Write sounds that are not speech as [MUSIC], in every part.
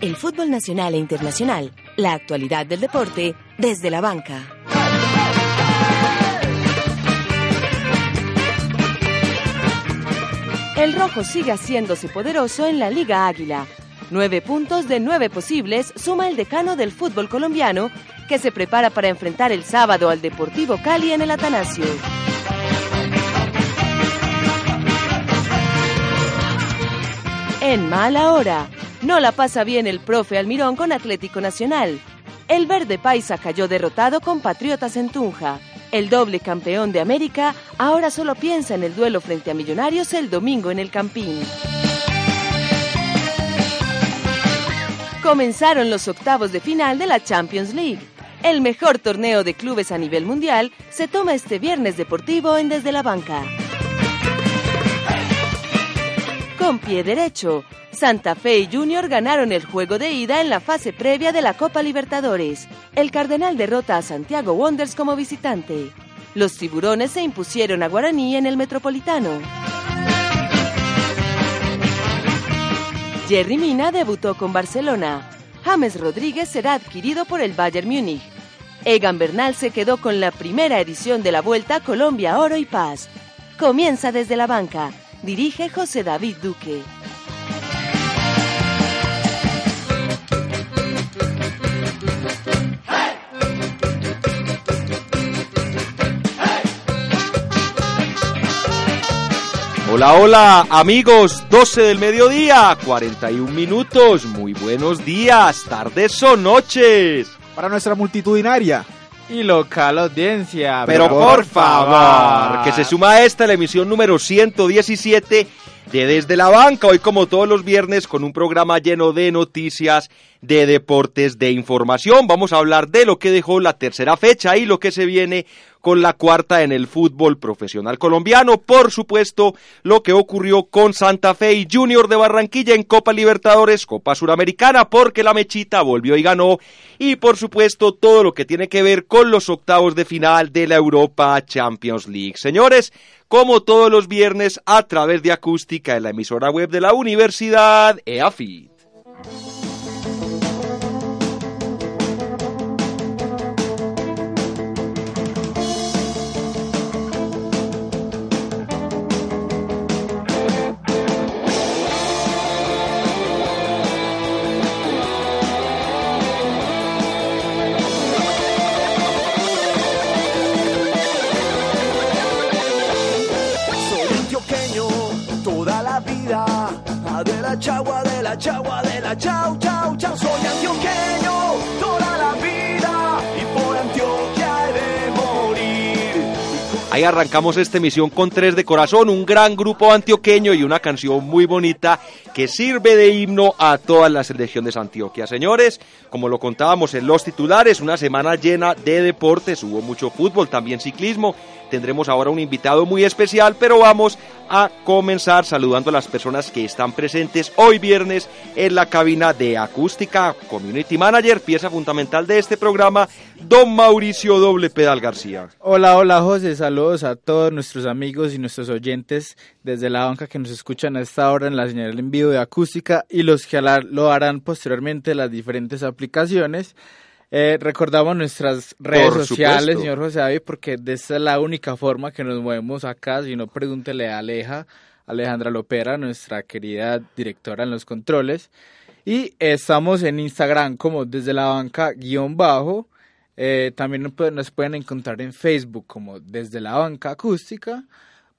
El fútbol nacional e internacional, la actualidad del deporte desde la banca. El rojo sigue haciéndose poderoso en la Liga Águila. Nueve puntos de nueve posibles suma el decano del fútbol colombiano que se prepara para enfrentar el sábado al Deportivo Cali en el Atanasio. En mala hora, no la pasa bien el profe Almirón con Atlético Nacional. El verde paisa cayó derrotado con Patriotas en Tunja. El doble campeón de América ahora solo piensa en el duelo frente a Millonarios el domingo en el Campín. Comenzaron los octavos de final de la Champions League. El mejor torneo de clubes a nivel mundial se toma este viernes deportivo en Desde la Banca. Con pie derecho, Santa Fe y Junior ganaron el juego de ida en la fase previa de la Copa Libertadores. El Cardenal derrota a Santiago Wonders como visitante. Los tiburones se impusieron a Guaraní en el Metropolitano. Jerry Mina debutó con Barcelona. James Rodríguez será adquirido por el Bayern Múnich. Egan Bernal se quedó con la primera edición de la Vuelta Colombia Oro y Paz. Comienza desde la banca. Dirige José David Duque. Hola, hola amigos, 12 del mediodía, 41 minutos, muy buenos días, tardes o noches. Para nuestra multitudinaria y local audiencia. Pero por favor, que se suma a esta la emisión número 117 de Desde la Banca, hoy como todos los viernes con un programa lleno de noticias, de deportes, de información. Vamos a hablar de lo que dejó la tercera fecha y lo que se viene con la cuarta en el fútbol profesional colombiano. Por supuesto, lo que ocurrió con Santa Fe y Junior de Barranquilla en Copa Libertadores, Copa Suramericana, porque la mechita volvió y ganó. Y por supuesto, todo lo que tiene que ver con los octavos de final de la Europa Champions League. Señores, como todos los viernes a través de acústica en la emisora web de la Universidad EAFIT. Chagua, de la chagua, de la chau, chau, chau. Soy antioqueño toda la vida y por Antioquia he de morir. Ahí arrancamos esta emisión con tres de corazón, un gran grupo antioqueño y una canción muy bonita que sirve de himno a todas las regiones de Antioquia. Señores, como lo contábamos en los titulares, una semana llena de deportes, hubo mucho fútbol, también ciclismo tendremos ahora un invitado muy especial, pero vamos a comenzar saludando a las personas que están presentes hoy viernes en la cabina de acústica, Community Manager, pieza fundamental de este programa, don Mauricio Doble Pedal García. Hola, hola José, saludos a todos nuestros amigos y nuestros oyentes desde la banca que nos escuchan a esta hora en la señal en vivo de acústica y los que lo harán posteriormente en las diferentes aplicaciones. Eh, recordamos nuestras redes sociales, señor José David, porque de esta es la única forma que nos movemos acá. Si no, pregúntele a Aleja, Alejandra Lopera, nuestra querida directora en los controles. Y estamos en Instagram como desde la banca guion bajo. Eh, también nos pueden encontrar en Facebook como desde la banca acústica.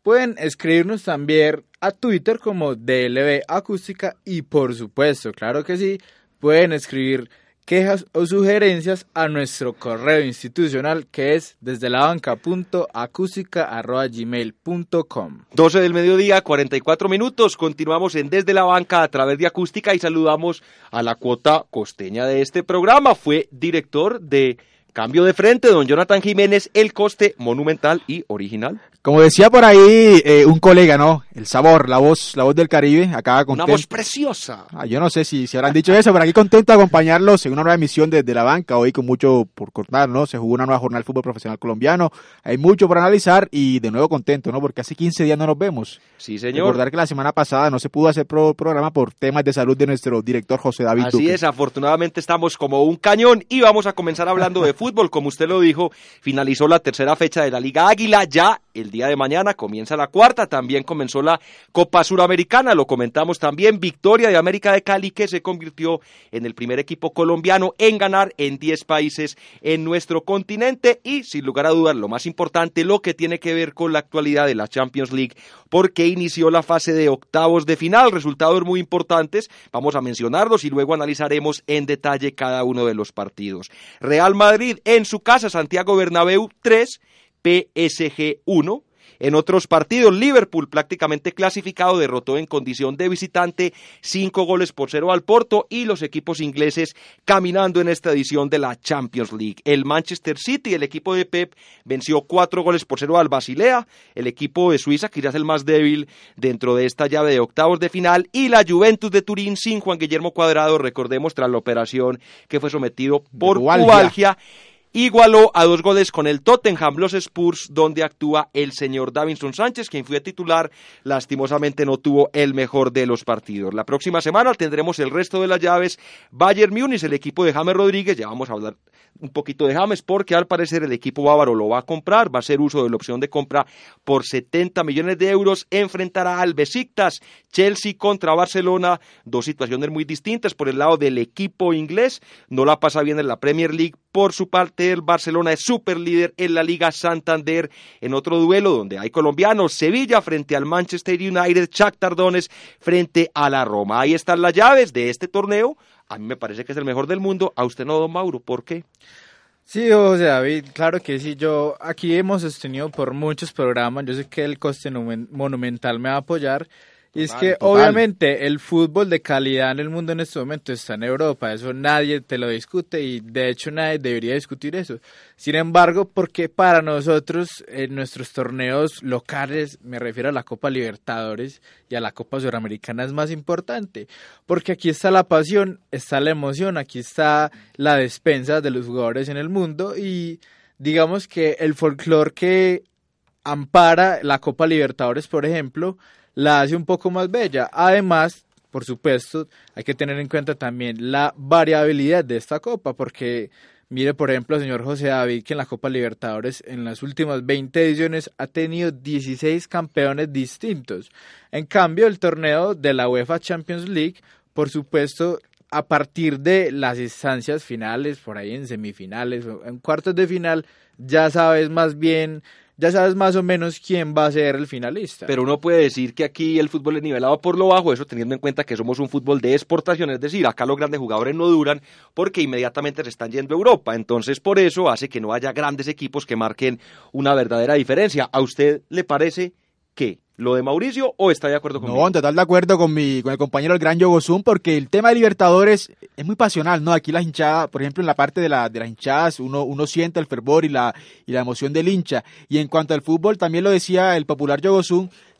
Pueden escribirnos también a Twitter como DLB acústica y por supuesto, claro que sí, pueden escribir quejas o sugerencias a nuestro correo institucional que es desde la banca.acústica.gmail.com 12 del mediodía, 44 minutos. Continuamos en Desde la Banca a través de Acústica y saludamos a la cuota costeña de este programa. Fue director de Cambio de Frente, don Jonathan Jiménez, el coste monumental y original. Como decía por ahí eh, un colega, ¿no? El sabor, la voz, la voz del Caribe, acá Una contento. voz preciosa. Ah, yo no sé si, si habrán dicho eso, pero aquí contento de acompañarlos en una nueva emisión desde la banca. Hoy con mucho por cortar, ¿no? Se jugó una nueva jornada del fútbol profesional colombiano. Hay mucho por analizar y de nuevo contento, ¿no? Porque hace 15 días no nos vemos. Sí, señor. Recordar que la semana pasada no se pudo hacer pro- programa por temas de salud de nuestro director José David Así Duque. es, afortunadamente estamos como un cañón y vamos a comenzar hablando de fútbol. Como usted lo dijo, finalizó la tercera fecha de la Liga Águila. Ya el día de mañana comienza la cuarta. También comenzó la Copa Suramericana. Lo comentamos también. Victoria de América de Cali que se convirtió en el primer equipo colombiano en ganar en 10 países en nuestro continente. Y sin lugar a dudas, lo más importante, lo que tiene que ver con la actualidad de la Champions League, porque inició la fase de octavos de final. Resultados muy importantes. Vamos a mencionarlos y luego analizaremos en detalle cada uno de los partidos. Real Madrid en su casa, Santiago Bernabéu 3, PSG 1. En otros partidos, Liverpool, prácticamente clasificado, derrotó en condición de visitante cinco goles por cero al Porto y los equipos ingleses caminando en esta edición de la Champions League. El Manchester City, el equipo de Pep, venció cuatro goles por cero al Basilea, el equipo de Suiza, quizás el más débil dentro de esta llave de octavos de final, y la Juventus de Turín sin Juan Guillermo Cuadrado, recordemos, tras la operación que fue sometido por Pubalgia. Igualó a dos goles con el Tottenham, los Spurs, donde actúa el señor Davinson Sánchez, quien fue titular, lastimosamente no tuvo el mejor de los partidos. La próxima semana tendremos el resto de las llaves, Bayern Múnich, el equipo de James Rodríguez, ya vamos a hablar un poquito de James, porque al parecer el equipo bávaro lo va a comprar, va a hacer uso de la opción de compra por 70 millones de euros, enfrentará al Besiktas, Chelsea contra Barcelona, dos situaciones muy distintas por el lado del equipo inglés, no la pasa bien en la Premier League, por su parte el Barcelona es super líder en la Liga Santander, en otro duelo donde hay colombianos, Sevilla frente al Manchester United, Shakhtar Donetsk frente a la Roma, ahí están las llaves de este torneo, a mí me parece que es el mejor del mundo, a usted no, don Mauro, ¿por qué? Sí, José David, claro que sí. Yo aquí hemos sostenido por muchos programas. Yo sé que el coste numen- monumental me va a apoyar. Y es que total. obviamente el fútbol de calidad en el mundo en este momento está en Europa. Eso nadie te lo discute y de hecho nadie debería discutir eso. Sin embargo, porque para nosotros en nuestros torneos locales, me refiero a la Copa Libertadores y a la Copa Suramericana es más importante. Porque aquí está la pasión, está la emoción, aquí está la despensa de los jugadores en el mundo y digamos que el folclore que ampara la Copa Libertadores, por ejemplo, la hace un poco más bella. Además, por supuesto, hay que tener en cuenta también la variabilidad de esta copa, porque mire, por ejemplo, señor José David, que en la Copa Libertadores en las últimas 20 ediciones ha tenido 16 campeones distintos. En cambio, el torneo de la UEFA Champions League, por supuesto, a partir de las instancias finales, por ahí en semifinales o en cuartos de final, ya sabes más bien, ya sabes más o menos quién va a ser el finalista. Pero uno puede decir que aquí el fútbol es nivelado por lo bajo, eso teniendo en cuenta que somos un fútbol de exportación, es decir, acá los grandes jugadores no duran porque inmediatamente se están yendo a Europa, entonces por eso hace que no haya grandes equipos que marquen una verdadera diferencia. ¿A usted le parece que lo de Mauricio o está de acuerdo conmigo? No, en total de acuerdo con mi, con el compañero el gran Yogozun, porque el tema de Libertadores es muy pasional, ¿no? Aquí la hinchada, por ejemplo, en la parte de, la, de las hinchadas, uno, uno siente el fervor y la, y la emoción del hincha. Y en cuanto al fútbol, también lo decía el popular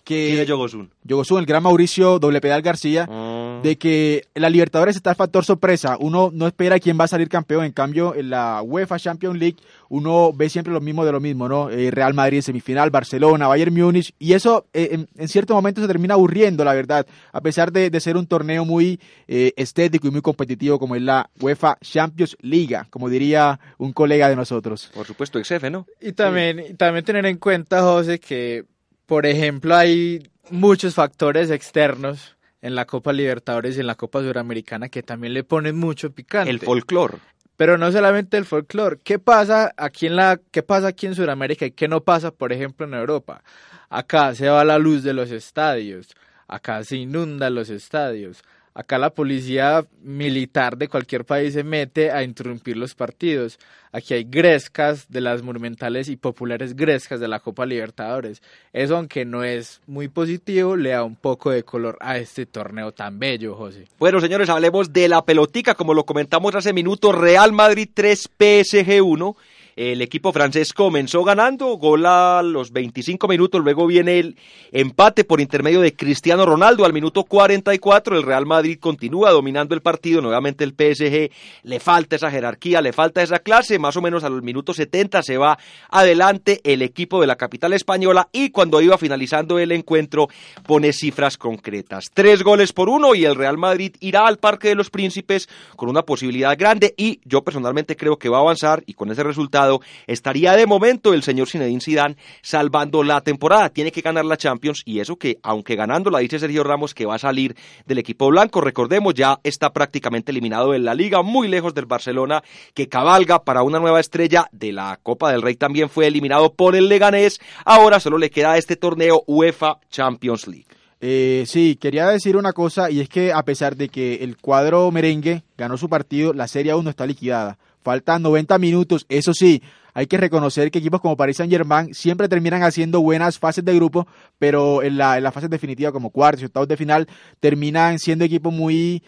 Yogozun, ¿Quién es que Yogosun? Yogozun, el gran Mauricio Doble Pedal García, Ah. de que en la Libertadores está el factor sorpresa. Uno no espera quién va a salir campeón. En cambio, en la UEFA Champions League, uno ve siempre lo mismo de lo mismo, ¿no? Eh, Real Madrid en semifinal, Barcelona, Bayern Múnich. Y eso eh, en, en cierto momento se termina aburriendo, la verdad. A pesar de, de ser un torneo muy eh, estético y muy competitivo como es la UEFA Champions League, como diría un colega de nosotros. Por supuesto, ex jefe, ¿no? Y también, y también tener en cuenta, José, que, por ejemplo, hay muchos factores externos en la Copa Libertadores y en la Copa Suramericana que también le ponen mucho picante. El folclore. Pero no solamente el folclore. ¿Qué pasa aquí en la, qué pasa aquí en Sudamérica y qué no pasa, por ejemplo, en Europa? Acá se va la luz de los estadios, acá se inundan los estadios, Acá la policía militar de cualquier país se mete a interrumpir los partidos. Aquí hay grescas de las monumentales y populares grescas de la Copa Libertadores. Eso, aunque no es muy positivo, le da un poco de color a este torneo tan bello, José. Bueno, señores, hablemos de la pelotica, como lo comentamos hace minutos, Real Madrid 3, PSG 1. El equipo francés comenzó ganando, gol a los 25 minutos, luego viene el empate por intermedio de Cristiano Ronaldo. Al minuto 44, el Real Madrid continúa dominando el partido, nuevamente el PSG le falta esa jerarquía, le falta esa clase, más o menos a los minutos 70 se va adelante el equipo de la capital española y cuando iba finalizando el encuentro pone cifras concretas, tres goles por uno y el Real Madrid irá al Parque de los Príncipes con una posibilidad grande y yo personalmente creo que va a avanzar y con ese resultado estaría de momento el señor Zinedine Zidane salvando la temporada. Tiene que ganar la Champions y eso que, aunque ganándola, dice Sergio Ramos que va a salir del equipo blanco. Recordemos, ya está prácticamente eliminado en la liga, muy lejos del Barcelona, que cabalga para una nueva estrella de la Copa del Rey. También fue eliminado por el Leganés. Ahora solo le queda este torneo UEFA Champions League. Eh, sí, quería decir una cosa y es que a pesar de que el cuadro merengue ganó su partido, la Serie aún no está liquidada. Faltan 90 minutos, eso sí, hay que reconocer que equipos como Paris Saint Germain siempre terminan haciendo buenas fases de grupo, pero en la, en la fase definitiva como cuartos y octavos de final terminan siendo equipos muy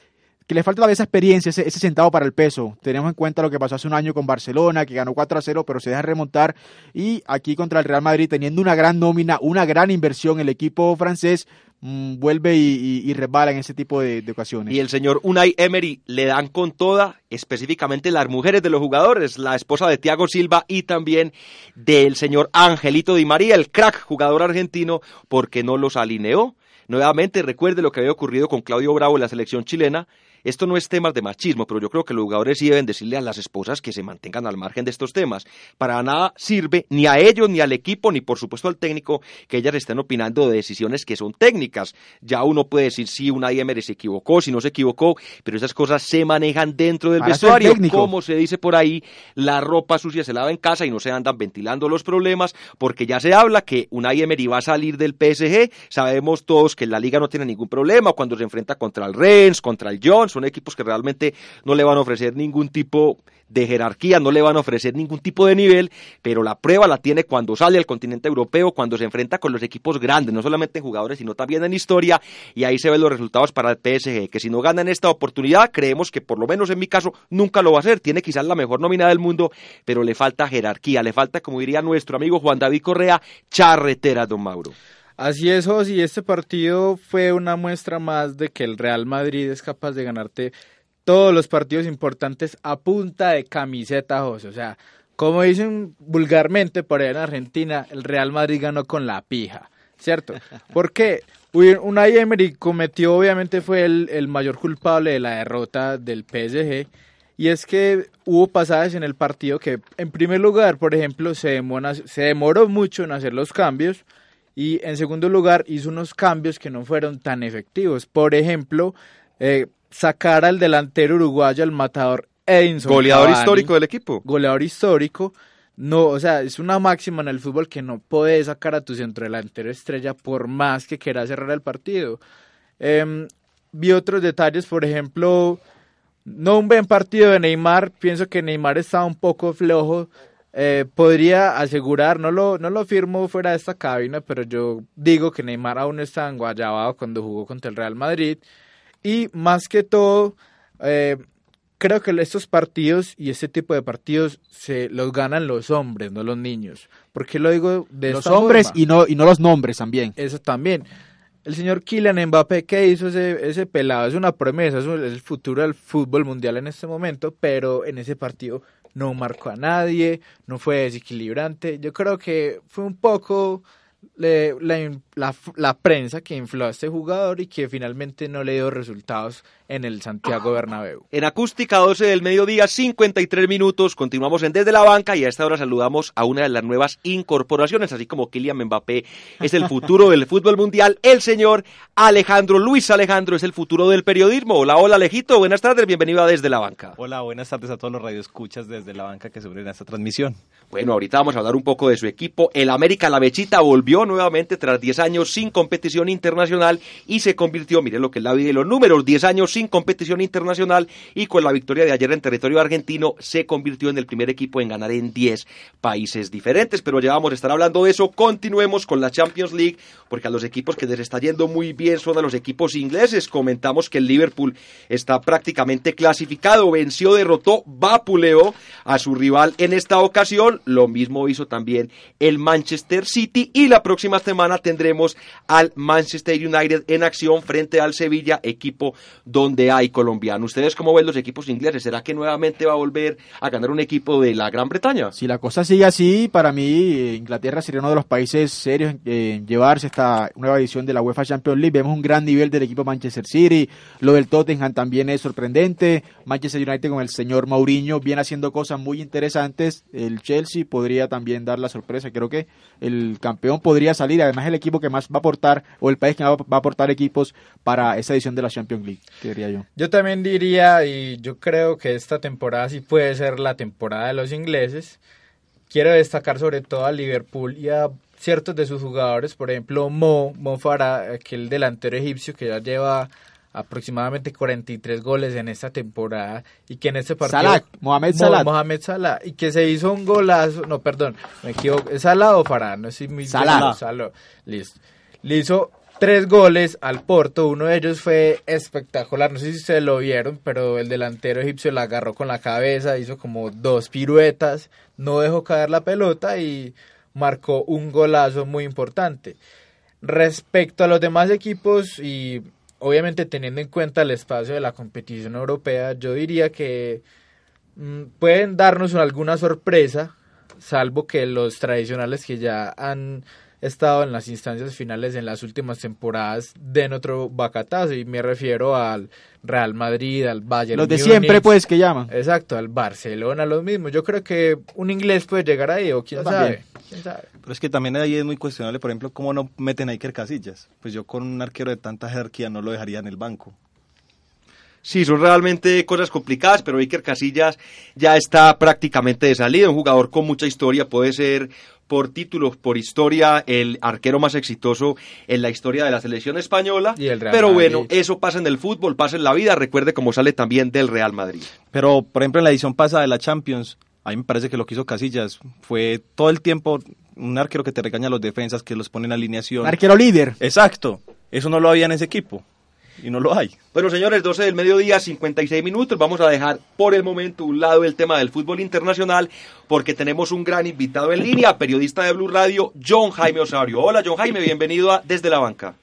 que le falta todavía esa experiencia, ese, ese, centavo para el peso. Tenemos en cuenta lo que pasó hace un año con Barcelona, que ganó 4 a 0, pero se deja remontar. Y aquí contra el Real Madrid, teniendo una gran nómina, una gran inversión, el equipo francés mmm, vuelve y, y, resbala en ese tipo de, de, ocasiones. Y el señor Unai Emery le dan con toda, específicamente las mujeres de los jugadores, la esposa de Thiago Silva y también del señor Angelito Di María, el crack jugador argentino, porque no los alineó. Nuevamente recuerde lo que había ocurrido con Claudio Bravo en la selección chilena, esto no es temas de machismo, pero yo creo que los jugadores sí deben decirle a las esposas que se mantengan al margen de estos temas. Para nada sirve ni a ellos, ni al equipo, ni por supuesto al técnico que ellas estén opinando de decisiones que son técnicas. Ya uno puede decir si una Emery se equivocó, si no se equivocó, pero esas cosas se manejan dentro del Para vestuario. Como se dice por ahí, la ropa sucia se lava en casa y no se andan ventilando los problemas, porque ya se habla que una Emery va a salir del PSG. Sabemos todos que la liga no tiene ningún problema cuando se enfrenta contra el Rennes, contra el Jones son equipos que realmente no le van a ofrecer ningún tipo de jerarquía, no le van a ofrecer ningún tipo de nivel, pero la prueba la tiene cuando sale al continente europeo, cuando se enfrenta con los equipos grandes, no solamente en jugadores, sino también en historia, y ahí se ven los resultados para el PSG, que si no gana en esta oportunidad, creemos que por lo menos en mi caso nunca lo va a hacer, tiene quizás la mejor nómina del mundo, pero le falta jerarquía, le falta, como diría nuestro amigo Juan David Correa, charretera, don Mauro. Así es, José, este partido fue una muestra más de que el Real Madrid es capaz de ganarte todos los partidos importantes a punta de camiseta, José. O sea, como dicen vulgarmente por allá en Argentina, el Real Madrid ganó con la pija, ¿cierto? [LAUGHS] Porque Unai Emery cometió, obviamente fue el, el mayor culpable de la derrota del PSG, y es que hubo pasajes en el partido que, en primer lugar, por ejemplo, se demoró, se demoró mucho en hacer los cambios, y en segundo lugar hizo unos cambios que no fueron tan efectivos. Por ejemplo, eh, sacar al delantero uruguayo, al matador Edinson. Goleador Cavani, histórico del equipo. Goleador histórico. No, o sea, es una máxima en el fútbol que no puedes sacar a tu centrodelantero estrella por más que quieras cerrar el partido. Eh, vi otros detalles, por ejemplo, no un buen partido de Neymar. Pienso que Neymar estaba un poco flojo eh, podría asegurar, no lo, no lo firmo fuera de esta cabina, pero yo digo que Neymar aún está en Guayabao cuando jugó contra el Real Madrid. Y más que todo, eh, creo que estos partidos y este tipo de partidos se los ganan los hombres, no los niños. ¿Por qué lo digo de los esta hombres forma? y no, y no los nombres también. Eso también. El señor Kylian Mbappé, ¿qué hizo ese, ese pelado? Es una promesa, es el futuro del fútbol mundial en este momento, pero en ese partido no marcó a nadie, no fue desequilibrante. Yo creo que fue un poco le, la, la, la, prensa que infló a este jugador y que finalmente no le dio resultados en el Santiago Bernabéu. En acústica 12 del mediodía, 53 minutos, continuamos en Desde la Banca y a esta hora saludamos a una de las nuevas incorporaciones, así como Kylian Mbappé es el futuro del fútbol mundial, el señor Alejandro Luis Alejandro es el futuro del periodismo. Hola, hola Alejito, buenas tardes, bienvenido a Desde la Banca. Hola, buenas tardes a todos los radioescuchas desde la banca que se unen a esta transmisión. Bueno, ahorita vamos a hablar un poco de su equipo. El América La Bechita volvió nuevamente tras 10 años sin competición internacional y se convirtió, mire lo que es la vida de los números, 10 años sin competición internacional y con la victoria de ayer en territorio argentino se convirtió en el primer equipo en ganar en 10 países diferentes. Pero ya vamos a estar hablando de eso. Continuemos con la Champions League porque a los equipos que les está yendo muy bien son a los equipos ingleses. Comentamos que el Liverpool está prácticamente clasificado, venció, derrotó, vapuleó a su rival en esta ocasión lo mismo hizo también el Manchester City y la próxima semana tendremos al Manchester United en acción frente al Sevilla, equipo donde hay colombiano. ¿Ustedes cómo ven los equipos ingleses? ¿Será que nuevamente va a volver a ganar un equipo de la Gran Bretaña? Si la cosa sigue así, para mí eh, Inglaterra sería uno de los países serios en, llevarse esta nueva edición de la UEFA Champions League. Vemos un gran nivel del equipo Manchester City, lo del Tottenham también es sorprendente. Manchester United con el señor Mourinho viene haciendo cosas muy interesantes. El Chelsea Chelsea podría también dar la sorpresa. Creo que el campeón podría salir, además el equipo que más va a aportar, o el país que va a aportar equipos para esa edición de la Champions League, diría yo. Yo también diría, y yo creo que esta temporada sí puede ser la temporada de los ingleses. Quiero destacar sobre todo a Liverpool y a ciertos de sus jugadores, por ejemplo Mo, Mo Farah, aquel delantero egipcio que ya lleva aproximadamente 43 goles en esta temporada y que en este partido Salah, Mohamed Salah Mohamed Salah y que se hizo un golazo, no, perdón, me equivoco, ¿es Salah o Farah? No sé muy Salah. Salah. Listo. Le hizo tres goles al Porto, uno de ellos fue espectacular, no sé si ustedes lo vieron, pero el delantero egipcio la agarró con la cabeza, hizo como dos piruetas, no dejó caer la pelota y marcó un golazo muy importante. Respecto a los demás equipos y obviamente teniendo en cuenta el espacio de la competición europea, yo diría que mm, pueden darnos alguna sorpresa, salvo que los tradicionales que ya han estado en las instancias finales en las últimas temporadas den otro bacatazo y me refiero al Real Madrid, al Bayern. Los de siempre pues que llaman. Exacto, al Barcelona, los mismos. Yo creo que un inglés puede llegar ahí o quién sabe. Quién sabe. Pero es que también ahí es muy cuestionable, por ejemplo, cómo no meten a Iker Casillas. Pues yo con un arquero de tanta jerarquía no lo dejaría en el banco. Sí, son realmente cosas complicadas, pero Iker Casillas ya está prácticamente de salida, un jugador con mucha historia, puede ser por títulos, por historia, el arquero más exitoso en la historia de la selección española. Y el Real pero Madrid. bueno, eso pasa en el fútbol, pasa en la vida, recuerde cómo sale también del Real Madrid. Pero, por ejemplo, en la edición pasada de la Champions, a mí me parece que lo que hizo Casillas fue todo el tiempo un arquero que te regaña a los defensas, que los pone en alineación. Arquero líder. Exacto. Eso no lo había en ese equipo. Y no lo hay. Bueno, señores, 12 del mediodía, 56 minutos. Vamos a dejar por el momento un lado el tema del fútbol internacional porque tenemos un gran invitado en línea, periodista de Blue Radio, John Jaime Osorio. Hola, John Jaime, bienvenido a Desde la Banca.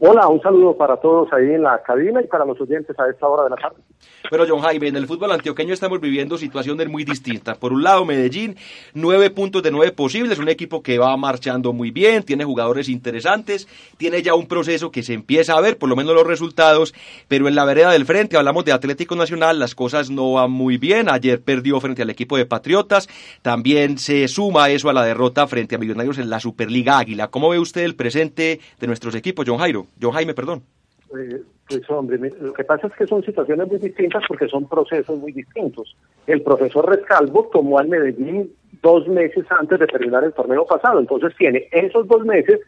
Hola, un saludo para todos ahí en la cabina y para los oyentes a esta hora de la tarde. Pero John Jaime, en el fútbol antioqueño estamos viviendo situaciones muy distintas. Por un lado, Medellín, nueve puntos de nueve posibles, un equipo que va marchando muy bien, tiene jugadores interesantes, tiene ya un proceso que se empieza a ver, por lo menos los resultados, pero en la vereda del frente, hablamos de Atlético Nacional, las cosas no van muy bien. Ayer perdió frente al equipo de Patriotas, también se suma eso a la derrota frente a Millonarios en la Superliga Águila. ¿Cómo ve usted el presente de nuestros equipos, John Jairo? John Jaime, perdón. Eh, pues hombre, lo que pasa es que son situaciones muy distintas porque son procesos muy distintos. El profesor Rescalvo tomó al Medellín dos meses antes de terminar el torneo pasado, entonces tiene esos dos meses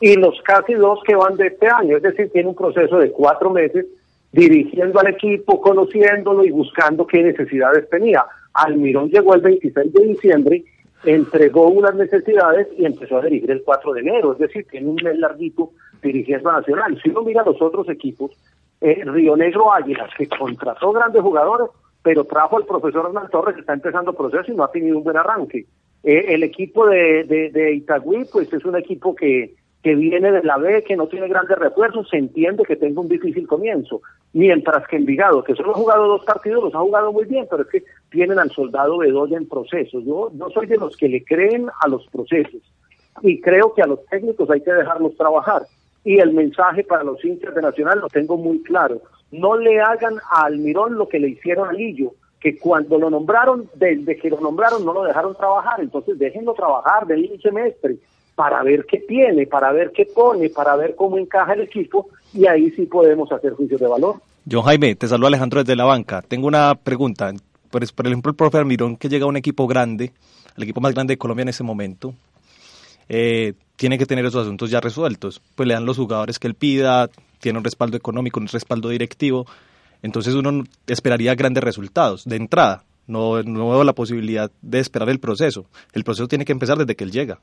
y los casi dos que van de este año, es decir, tiene un proceso de cuatro meses dirigiendo al equipo, conociéndolo y buscando qué necesidades tenía. Almirón llegó el 26 de diciembre, entregó unas necesidades y empezó a dirigir el 4 de enero, es decir, tiene un mes larguito dirigiendo a Nacional. Si uno mira los otros equipos, eh, Río Negro Águilas, que contrató grandes jugadores, pero trajo al profesor Hernán Torres, que está empezando proceso y no ha tenido un buen arranque. Eh, el equipo de, de, de Itagüí, pues es un equipo que, que viene de la B, que no tiene grandes refuerzos, se entiende que tenga un difícil comienzo. Mientras que Envigado, que solo ha jugado dos partidos, los ha jugado muy bien, pero es que tienen al soldado Bedoya en proceso. Yo no soy de los que le creen a los procesos y creo que a los técnicos hay que dejarlos trabajar. Y el mensaje para los hinchas de Nacional lo tengo muy claro. No le hagan a Almirón lo que le hicieron a Lillo, que cuando lo nombraron, desde que lo nombraron no lo dejaron trabajar. Entonces déjenlo trabajar, denle un semestre para ver qué tiene, para ver qué pone, para ver cómo encaja el equipo y ahí sí podemos hacer juicios de valor. John Jaime, te saludo Alejandro desde la banca. Tengo una pregunta. Por, por ejemplo, el profe Almirón que llega a un equipo grande, el equipo más grande de Colombia en ese momento, eh, tiene que tener esos asuntos ya resueltos. Pues le dan los jugadores que él pida, tiene un respaldo económico, un respaldo directivo. Entonces uno esperaría grandes resultados de entrada. No, no veo la posibilidad de esperar el proceso. El proceso tiene que empezar desde que él llega.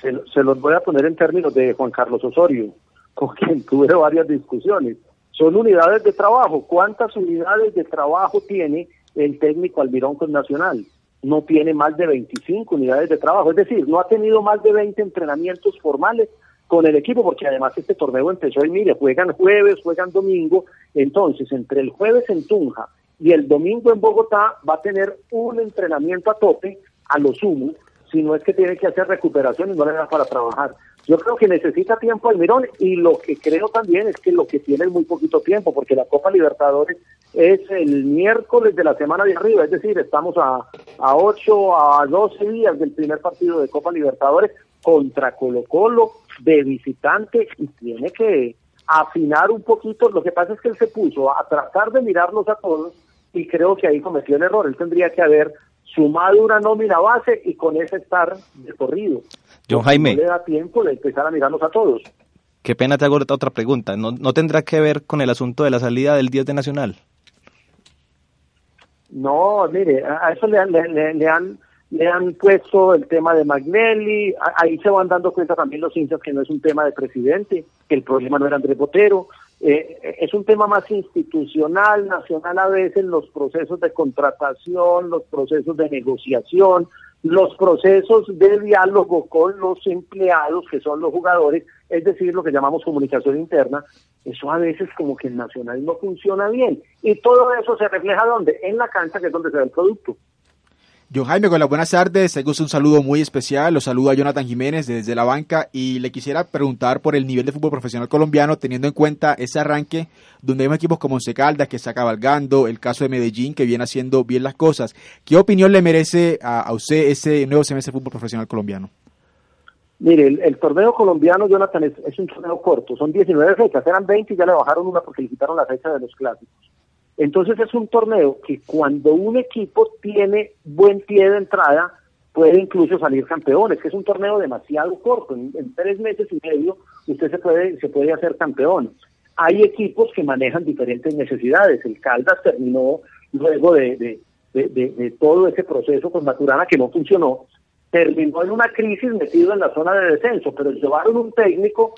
Se, se los voy a poner en términos de Juan Carlos Osorio, [LAUGHS] con quien tuve varias discusiones. Son unidades de trabajo. ¿Cuántas unidades de trabajo tiene el técnico Almirón con Nacional? No tiene más de 25 unidades de trabajo. Es decir, no ha tenido más de 20 entrenamientos formales con el equipo, porque además este torneo empezó y mire, juegan jueves, juegan domingo. Entonces, entre el jueves en Tunja y el domingo en Bogotá va a tener un entrenamiento a tope, a lo sumo, si no es que tiene que hacer recuperación y no le da para trabajar. Yo creo que necesita tiempo Almirón y lo que creo también es que lo que tiene es muy poquito tiempo, porque la Copa Libertadores es el miércoles de la semana de arriba, es decir, estamos a, a 8, a 12 días del primer partido de Copa Libertadores contra Colo Colo de visitante y tiene que afinar un poquito. Lo que pasa es que él se puso a tratar de mirarlos a todos y creo que ahí cometió el error. Él tendría que haber sumado una nómina base y con ese estar de corrido. John Jaime. No le da tiempo de empezar a mirarnos a todos. Qué pena te hago otra pregunta. ¿No, ¿No tendrá que ver con el asunto de la salida del 10 de Nacional? No, mire, a eso le, han- le, le- le han le han puesto el tema de Magnelli, ahí se van dando cuenta también los hinchas que no es un tema de presidente, que el problema no era Andrés Botero, eh, es un tema más institucional, nacional a veces, los procesos de contratación, los procesos de negociación, los procesos de diálogo con los empleados, que son los jugadores, es decir, lo que llamamos comunicación interna, eso a veces como que el nacional no funciona bien. Y todo eso se refleja ¿dónde? En la cancha, que es donde se ve el producto. John Jaime, con las buenas tardes. Tengo un saludo muy especial. Los saludo a Jonathan Jiménez desde la banca y le quisiera preguntar por el nivel de fútbol profesional colombiano, teniendo en cuenta ese arranque donde hay equipos como Once Caldas que está cabalgando, el caso de Medellín que viene haciendo bien las cosas. ¿Qué opinión le merece a, usted ese nuevo semestre de fútbol profesional colombiano? Mire, el, el torneo colombiano, Jonathan, es, es un torneo corto, son 19 fechas, eran 20 y ya le bajaron una porque le quitaron la fecha de los clásicos. Entonces es un torneo que cuando un equipo tiene buen pie de entrada, puede incluso salir campeón. Es que es un torneo demasiado corto, en, tres meses y medio usted se puede, se puede hacer campeón. Hay equipos que manejan diferentes necesidades. El Caldas terminó luego de- de todo ese proceso con Maturana que no funcionó, terminó en una crisis metido en la zona de descenso, pero llevaron un técnico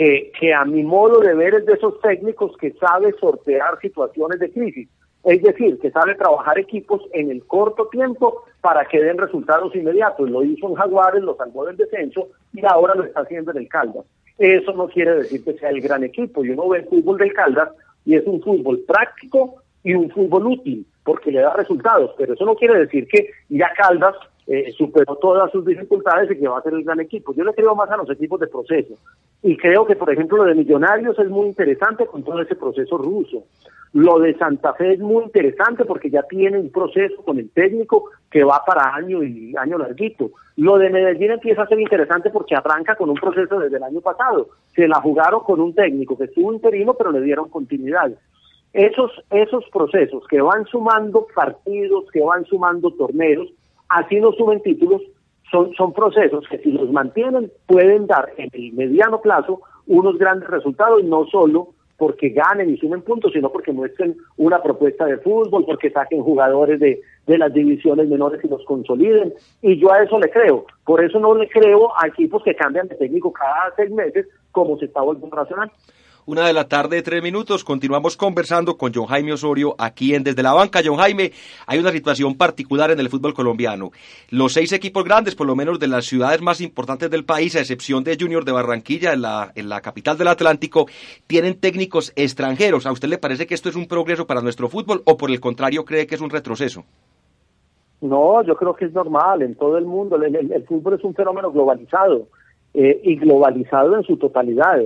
que, que a mi modo de ver es de esos técnicos que sabe sortear situaciones de crisis. Es decir, que sabe trabajar equipos en el corto tiempo para que den resultados inmediatos. Lo hizo en Jaguares, lo salvó del descenso y ahora lo está haciendo en el Caldas. Eso no quiere decir que sea el gran equipo. Yo no veo el fútbol del Caldas y es un fútbol práctico y un fútbol útil porque le da resultados, pero eso no quiere decir que ya Caldas eh, superó todas sus dificultades y que va a ser el gran equipo. Yo le creo más a los equipos de proceso. Y creo que, por ejemplo, lo de Millonarios es muy interesante con todo ese proceso ruso. Lo de Santa Fe es muy interesante porque ya tiene un proceso con el técnico que va para año y año larguito. Lo de Medellín empieza a ser interesante porque arranca con un proceso desde el año pasado. Se la jugaron con un técnico que estuvo interino, pero le dieron continuidad. Esos, esos procesos que van sumando partidos, que van sumando torneos, así no suben títulos, son, son procesos que si los mantienen pueden dar en el mediano plazo unos grandes resultados, no solo porque ganen y sumen puntos, sino porque muestren una propuesta de fútbol, porque saquen jugadores de, de las divisiones menores y los consoliden. Y yo a eso le creo. Por eso no le creo a equipos que cambian de técnico cada seis meses, como se está volviendo nacional. Una de la tarde, tres minutos. Continuamos conversando con John Jaime Osorio aquí en Desde la Banca. John Jaime, hay una situación particular en el fútbol colombiano. Los seis equipos grandes, por lo menos de las ciudades más importantes del país, a excepción de Junior de Barranquilla, en la, en la capital del Atlántico, tienen técnicos extranjeros. ¿A usted le parece que esto es un progreso para nuestro fútbol o por el contrario cree que es un retroceso? No, yo creo que es normal en todo el mundo. El, fútbol es un fenómeno globalizado eh, y globalizado en su totalidad.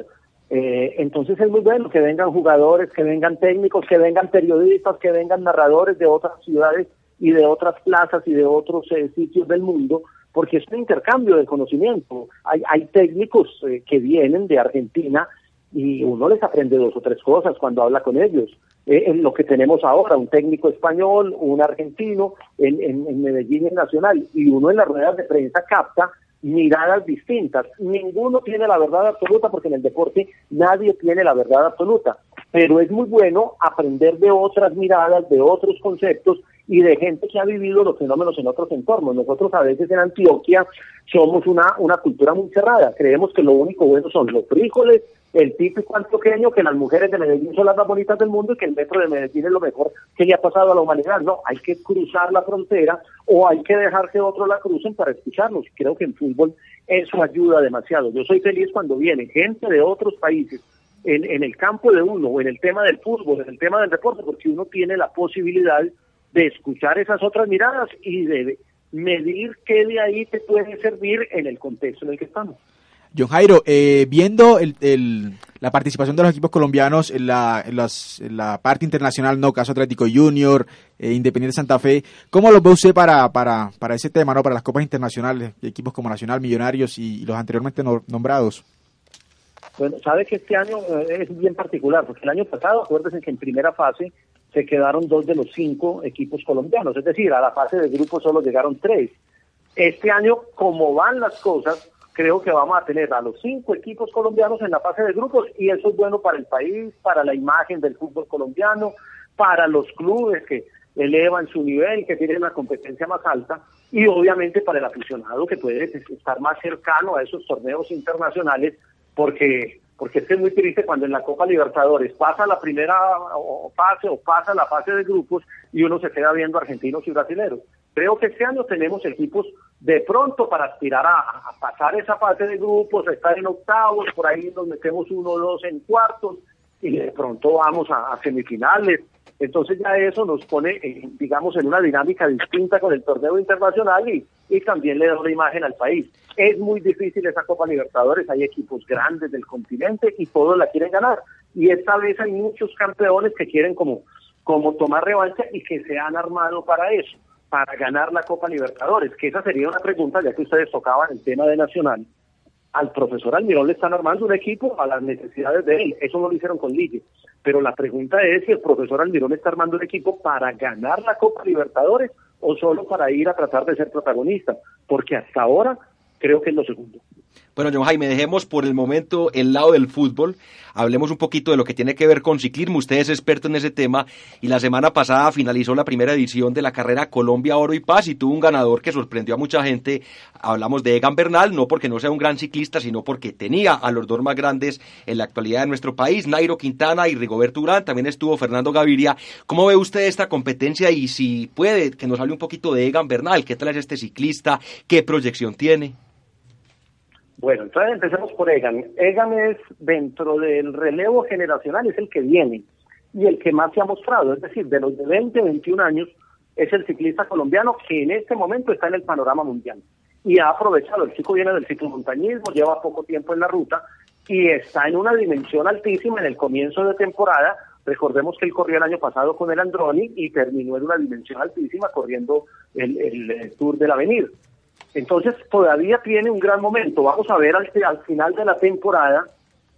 Eh, entonces es muy bueno que vengan jugadores, que vengan técnicos, que vengan periodistas, que vengan narradores de otras ciudades y de otras plazas y de otros eh, sitios del mundo, porque es un intercambio de conocimiento. Hay, hay técnicos eh, que vienen de Argentina y uno les aprende dos o tres cosas cuando habla con ellos. Eh, en lo que tenemos ahora, un técnico español, un argentino, en, Medellín en Nacional, y uno en las ruedas de prensa capta miradas distintas. Ninguno tiene la verdad absoluta porque en el deporte nadie tiene la verdad absoluta, pero es muy bueno aprender de otras miradas, de otros conceptos y de gente que ha vivido los fenómenos en otros entornos. Nosotros a veces en Antioquia somos una, una cultura muy cerrada, creemos que lo único bueno son los frijoles, el típico antioqueño, que las mujeres de Medellín son las más bonitas del mundo y que el metro de Medellín es lo mejor que le ha pasado a la humanidad. No, hay que cruzar la frontera o hay que dejar que otros la crucen para escucharlos. Creo que en fútbol eso ayuda demasiado. Yo soy feliz cuando viene gente de otros países en, en el campo de uno o en el tema del fútbol, en el tema del deporte, porque uno tiene la posibilidad de escuchar esas otras miradas y de medir qué de ahí te puede servir en el contexto en el que estamos. John Jairo, eh, viendo el, la participación de los equipos colombianos en la, parte internacional, no caso Atlético Junior, eh, Independiente Santa Fe, ¿cómo lo ve usted para, para, para ese tema, no para las copas internacionales, equipos como Nacional, Millonarios y, los anteriormente no, nombrados? Bueno, sabe que este año eh, es bien particular, porque el año pasado, acuérdense que en primera fase se quedaron dos de los cinco equipos colombianos, es decir, a la fase de grupo solo llegaron tres. Este año, como van las cosas, creo que vamos a tener a los cinco equipos colombianos en la fase de grupos y eso es bueno para el país, para la imagen del fútbol colombiano, para los clubes que elevan su nivel, que tienen una competencia más alta y obviamente para el aficionado que puede estar más cercano a esos torneos internacionales porque porque es que es muy triste cuando en la Copa Libertadores pasa la primera fase o pasa la fase de grupos y uno se queda viendo argentinos y brasileños. Creo que este año tenemos equipos de pronto para aspirar a, pasar esa fase de grupos, estar en octavos, por ahí nos metemos uno o dos en cuartos y de pronto vamos a, semifinales. Entonces ya eso nos pone, eh, digamos, en una dinámica distinta con el torneo internacional y, y también le da una imagen al país. Es muy difícil esa Copa Libertadores, hay equipos grandes del continente y todos la quieren ganar. Y esta vez hay muchos campeones que quieren como, como tomar revancha y que se han armado para eso, para ganar la Copa Libertadores, que esa sería una pregunta, ya que ustedes tocaban el tema de Nacional. Al profesor Almirón le están armando un equipo a las necesidades de él. Eso no lo hicieron con Ligue. Pero la pregunta es si el profesor Almirón está armando un equipo para ganar la Copa Libertadores o solo para ir a tratar de ser protagonista. Porque hasta ahora creo que es lo segundo. Bueno, John Jaime, dejemos por el momento el lado del fútbol. Hablemos un poquito de lo que tiene que ver con ciclismo. Usted es experto en ese tema y la semana pasada finalizó la primera edición de la carrera Colombia Oro y Paz y tuvo un ganador que sorprendió a mucha gente. Hablamos de Egan Bernal, no porque no sea un gran ciclista, sino porque tenía a los dos más grandes en la actualidad de nuestro país, Nairo Quintana y Rigoberto Urán. También estuvo Fernando Gaviria. ¿Cómo ve usted esta competencia y si puede que nos hable un poquito de Egan Bernal? ¿Qué tal es este ciclista? ¿Qué proyección tiene? Bueno, entonces empecemos por Egan. Egan es dentro del relevo generacional, es el que viene y el que más se ha mostrado, es decir, de los de 20, 21 años, es el ciclista colombiano que en este momento está en el panorama mundial y ha aprovechado. El chico viene del ciclomontañismo, lleva poco tiempo en la ruta y está en una dimensión altísima en el comienzo de temporada. Recordemos que él corrió el año pasado con el Androni y terminó en una dimensión altísima corriendo el, el, Tour del Avenir. Entonces todavía tiene un gran momento. Vamos a ver al, al, final de la temporada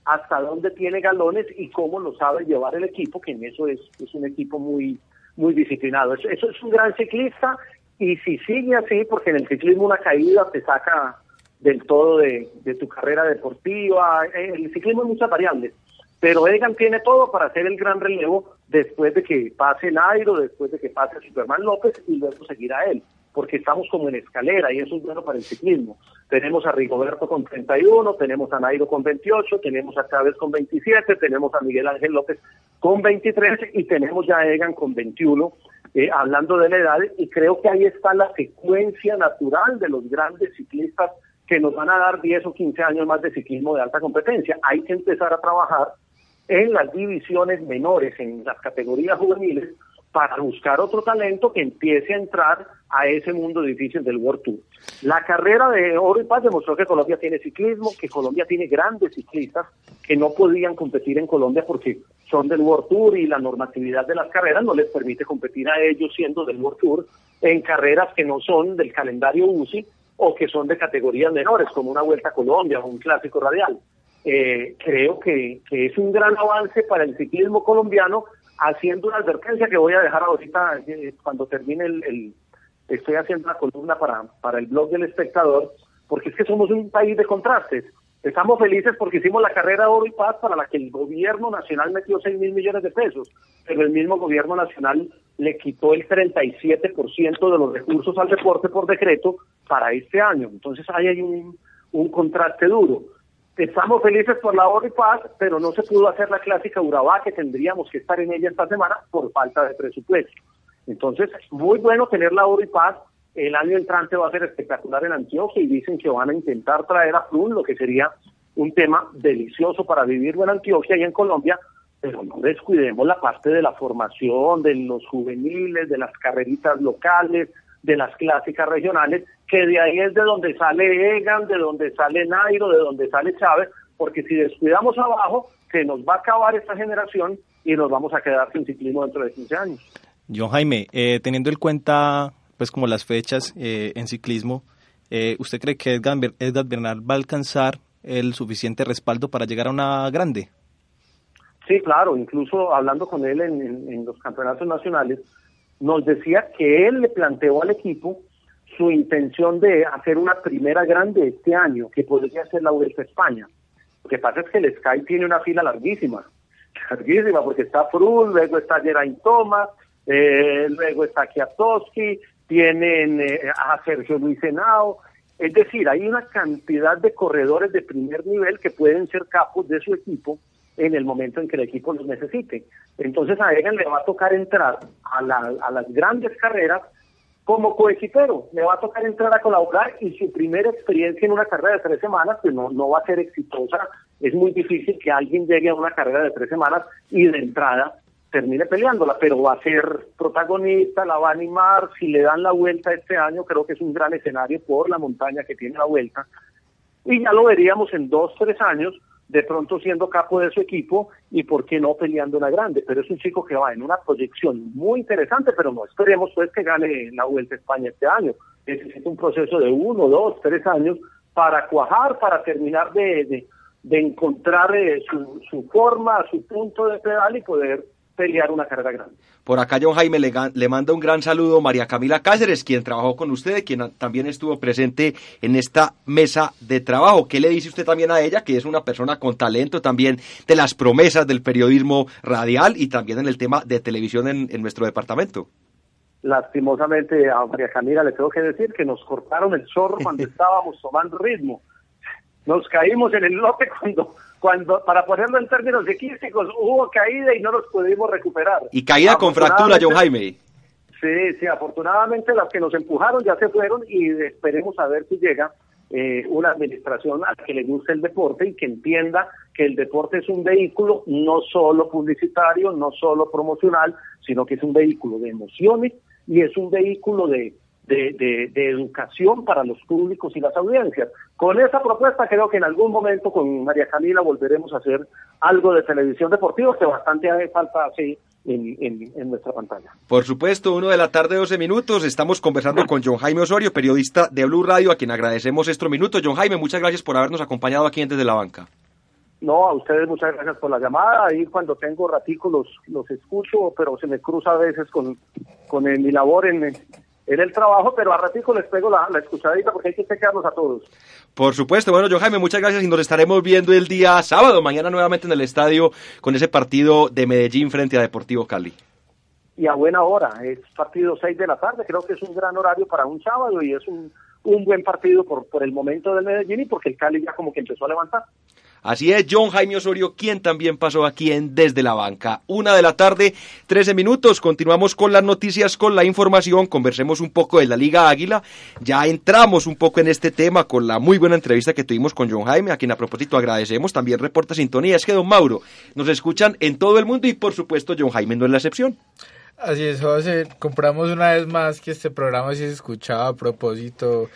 hasta dónde tiene galones y cómo lo sabe llevar el equipo, que en eso es, un equipo muy, muy disciplinado. Eso, es un gran ciclista y si sigue así, porque en el ciclismo una caída te saca del todo de, tu carrera deportiva, en el ciclismo hay muchas variables, pero Egan tiene todo para hacer el gran relevo después de que pase Nairo, después de que pase Superman López y luego seguirá él porque estamos como en escalera y eso es bueno para el ciclismo. Tenemos a Rigoberto con 31, tenemos a Nairo con 28, tenemos a Chávez con 27, tenemos a Miguel Ángel López con 23 y tenemos ya a Egan con 21, eh, hablando de la edad, y creo que ahí está la secuencia natural de los grandes ciclistas que nos van a dar 10 o 15 años más de ciclismo de alta competencia. Hay que empezar a trabajar en las divisiones menores, en las categorías juveniles, para buscar otro talento que empiece a entrar a ese mundo difícil del World Tour. La carrera de Oro y Paz demostró que Colombia tiene ciclismo, que Colombia tiene grandes ciclistas que no podían competir en Colombia porque son del World Tour y la normatividad de las carreras no les permite competir a ellos siendo del World Tour en carreras que no son del calendario UCI o que son de categorías menores como una Vuelta a Colombia o un clásico radial. eh, creo que, que es un gran avance para el ciclismo colombiano, haciendo una advertencia que voy a dejar ahorita eh, cuando termine el, estoy haciendo una columna para, para el blog del espectador, porque es que somos un país de contrastes. Estamos felices porque hicimos la carrera Oro y Paz para la que el gobierno nacional metió 6 mil millones de pesos, pero el mismo gobierno nacional le quitó el 37% de los recursos al deporte por decreto para este año. Entonces ahí hay un, un contraste duro. Estamos felices por la Paz, pero no se pudo hacer la clásica Urabá, que tendríamos que estar en ella esta semana por falta de presupuesto. Entonces, muy bueno tener la Paz. El año entrante va a ser espectacular en Antioquia y dicen que van a intentar traer a Plum, lo que sería un tema delicioso para vivirlo en Antioquia y en Colombia, pero no descuidemos la parte de la formación, de los juveniles, de las carreritas locales, de las clásicas regionales, que de ahí es de donde sale Egan, de donde sale Nairo, de donde sale Chávez, porque si descuidamos abajo, se nos va a acabar esta generación y nos vamos a quedar sin ciclismo dentro de 15 años. John Jaime, eh, teniendo en cuenta pues como las fechas eh, en ciclismo, eh, ¿usted cree que Edgar, Ber- Edgar Bernal va a alcanzar el suficiente respaldo para llegar a una grande? Sí, claro, incluso hablando con él en, en- en los campeonatos nacionales, nos decía que él le planteó al equipo su intención de hacer una primera grande este año, que podría ser la Vuelta España. Lo que pasa es que el Sky tiene una fila larguísima, [LAUGHS] larguísima, porque está Frun, luego está Geraint Thomas, eh, luego está Kwiatkowski, tienen eh, a Sergio Luis Henao, es decir, hay una cantidad de corredores de primer nivel que pueden ser capos de su equipo en el momento en que el equipo los necesite. Entonces a Egan le va a tocar entrar a, la- a las grandes carreras como coequipero, le va a tocar entrar a colaborar y su primera experiencia en una carrera de tres semanas pues no, no va a ser exitosa. Es muy difícil que alguien llegue a una carrera de tres semanas y de entrada termine peleándola, pero va a ser protagonista, la va a animar, si le dan la vuelta este año creo que es un gran escenario por la montaña que tiene la vuelta y ya lo veríamos en dos, tres años, de pronto siendo capo de su equipo y por qué no peleando una grande. Pero es un chico que va en una proyección muy interesante, pero no esperemos pues que gane la Vuelta a España este año. Necesita un proceso de uno, dos, tres años para cuajar, para terminar de, de, de encontrar eh, su, su forma, su punto de pedal y poder pelear una carrera grande. Por acá John Jaime le, le manda un gran saludo a María Camila Cáceres, quien trabajó con usted, quien también estuvo presente en esta mesa de trabajo. ¿Qué le dice usted también a ella, que es una persona con talento también de las promesas del periodismo radial y también en el tema de televisión en, en nuestro departamento? Lastimosamente a María Camila le tengo que decir que nos cortaron el zorro cuando [LAUGHS] estábamos tomando ritmo. Nos caímos en el lote cuando, cuando, para ponerlo en términos equísticos, hubo caída y no nos pudimos recuperar. Y caída con fractura, John Jaime. Sí, sí, afortunadamente las que nos empujaron ya se fueron y esperemos a ver si llega eh, una administración a la que le guste el deporte y que entienda que el deporte es un vehículo no solo publicitario, no solo promocional, sino que es un vehículo de emociones y es un vehículo de, de, de- de educación para los públicos y las audiencias. Con esa propuesta creo que en algún momento con María Camila volveremos a hacer algo de televisión deportiva que bastante hace falta así en, en- en nuestra pantalla. Por supuesto, uno de la tarde, 12 minutos. Estamos conversando con John Jaime Osorio, periodista de Blue Radio, a quien agradecemos estos minutos. John Jaime, muchas gracias por habernos acompañado aquí en Desde la Banca. No, a ustedes muchas gracias por la llamada. Ahí cuando tengo ratico los, los escucho, pero se me cruza a veces con, con el- mi labor en, en el trabajo, pero a ratico les pego la, la escuchadita porque hay que chequearlos a todos. Por supuesto, bueno, John Jaime, muchas gracias y nos estaremos viendo el día sábado, mañana nuevamente en el estadio con ese partido de Medellín frente a Deportivo Cali. Y a buena hora, es partido 6 de la tarde, creo que es un gran horario para un sábado y es un, un buen partido por, por el momento del Medellín y porque el Cali ya como que empezó a levantar. Así es, John Jaime Osorio, quien también pasó aquí en Desde la Banca. Una de la tarde, 13 minutos. Continuamos con las noticias, con la información. Conversemos un poco de la Liga Águila. Ya entramos un poco en este tema con la muy buena entrevista que tuvimos con John Jaime, a quien a propósito agradecemos. También reporta sintonía. Es que, don Mauro, nos escuchan en todo el mundo y, por supuesto, John Jaime no es la excepción. Así es, José. Compramos una vez más que este programa se escuchaba a propósito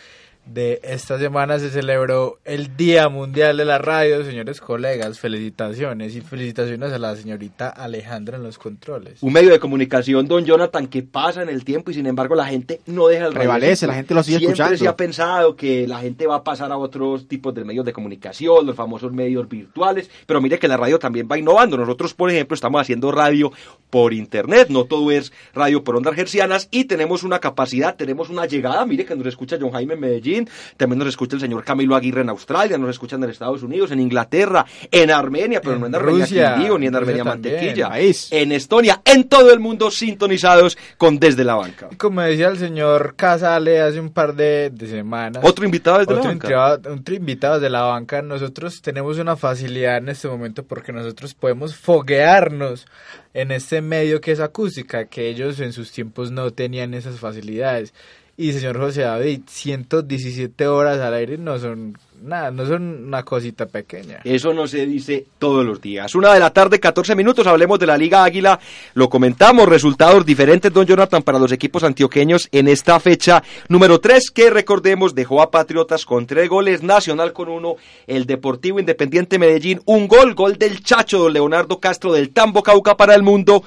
de esta semana se celebró el Día Mundial de la Radio, señores colegas. Felicitaciones y felicitaciones a la señorita Alejandra en los controles. Un medio de comunicación, don Jonathan, que pasa en el tiempo y sin embargo la gente no deja el Prevalece, radiocito. la gente lo sigue Siempre escuchando. se ha pensado que la gente va a pasar a otros tipos de medios de comunicación, los famosos medios virtuales, pero mire que la radio también va innovando. Nosotros, por ejemplo, estamos haciendo radio por internet, no todo es radio por ondas hercianas y tenemos una capacidad, tenemos una llegada, mire que nos escucha John Jaime en Medellín, también nos escucha el señor Camilo Aguirre en Australia, nos escuchan en Estados Unidos, en Inglaterra, en Armenia, pero En no en Armenia Rusia, Quindío, ni en Armenia también. Mantequilla, País. en Estonia, en todo el mundo sintonizados con Desde la Banca. Como decía el señor Casale hace un par de, de semanas. Otro invitado desde la otro banca. invitado- otro invitado de la banca. Nosotros tenemos una facilidad en este momento porque nosotros podemos foguearnos en este medio que es acústica, que ellos en sus tiempos no tenían esas facilidades. Y señor José David, 117 horas al aire no son nada, no son una cosita pequeña. Eso no se dice todos los días. Una de la tarde, 14 minutos, hablemos de la Liga Águila. Lo comentamos, resultados diferentes, don Jonathan, para los equipos antioqueños en esta fecha número 3, que recordemos dejó a Patriotas con tres goles, Nacional con uno, el Deportivo Independiente Medellín, un gol, gol del Chacho, don Leonardo Castro del Tambo Cauca para el mundo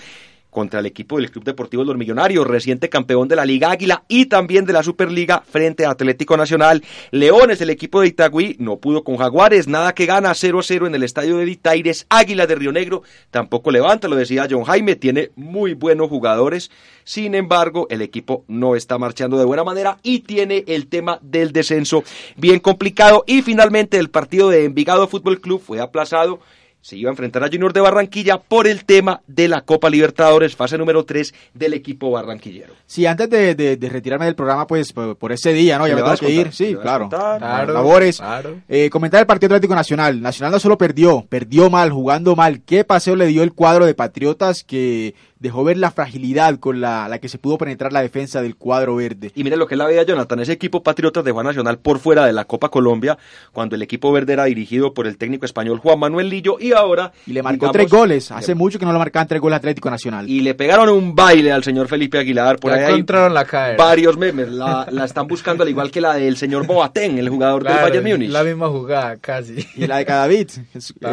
contra el equipo del Club Deportivo Los Millonarios, reciente campeón de la Liga Águila y también de la Superliga frente a Atlético Nacional. Leones, el equipo de Itagüí, no pudo con Jaguares, nada que gana 0-0 en el estadio de Ditaires. Águila de Río Negro tampoco levanta, lo decía John Jaime, tiene muy buenos jugadores. Sin embargo, el equipo no está marchando de buena manera y tiene el tema del descenso bien complicado. Y finalmente, el partido de Envigado Fútbol Club fue aplazado se iba a enfrentar a Junior de Barranquilla por el tema de la Copa Libertadores, fase número 3 del equipo barranquillero. Sí, antes de, de- de retirarme del programa, pues por, por ese día, ¿no? Ya ¿Le me tengo que ir. Sí, ¿Le vas a claro. contar? Claro, Labores. claro. Eh, comentar el Partido Atlético Nacional. Nacional no solo perdió, perdió mal, jugando mal. ¿Qué paseo le dio el cuadro de Patriotas que dejó ver la fragilidad con la, la que se pudo penetrar la defensa del cuadro verde? Y mire lo que es la vida, Jonathan. Ese equipo Patriotas de Juan Nacional por fuera de la Copa Colombia, cuando el equipo verde era dirigido por el técnico español Juan Manuel Lillo, y ahora. Y le marcó digamos, tres goles. Hace le- mucho que no le marcaban tres goles a Atlético Nacional. Y le pegaron un baile al señor Felipe Aguilar. Por Ya ahí encontraron la cadera. varios memes. La, la están buscando al igual que la del señor Boateng, el jugador del Claro, Bayern Múnich. La misma jugada, casi. Y la de Cadavid.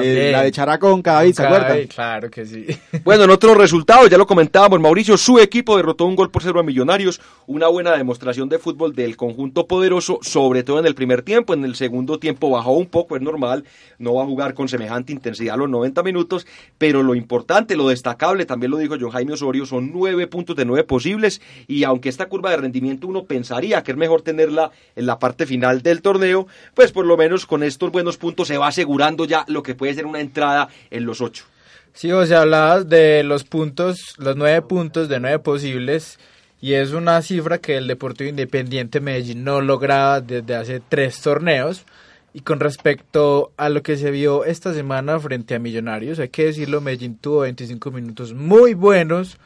eh, la de Characo con Cadavid, ¿se acuerdan? Claro que sí. Bueno, en otros resultados, ya lo comentábamos, Mauricio, su equipo derrotó un gol por cero a Millonarios, una buena demostración de fútbol del conjunto poderoso, sobre todo en el primer tiempo, en el segundo tiempo bajó un poco, es normal, no va a jugar con semejante intensidad los 90 minutos, pero lo importante, lo destacable, también lo dijo John Jaime Osorio, son nueve puntos de nueve posibles, y aunque esta curva de rendimiento uno pensaría que es mejor tenerla en la parte final del torneo, pues por lo menos con estos buenos puntos se va asegurando ya lo que puede ser una entrada en los ocho. Sí, o sea, hablabas de los puntos, los nueve puntos de nueve posibles, y es una cifra que el Deportivo Independiente Medellín no lograba desde hace tres torneos. Y con respecto a lo que se vio esta semana frente a Millonarios, hay que decirlo, Medellín tuvo 25 minutos muy buenos.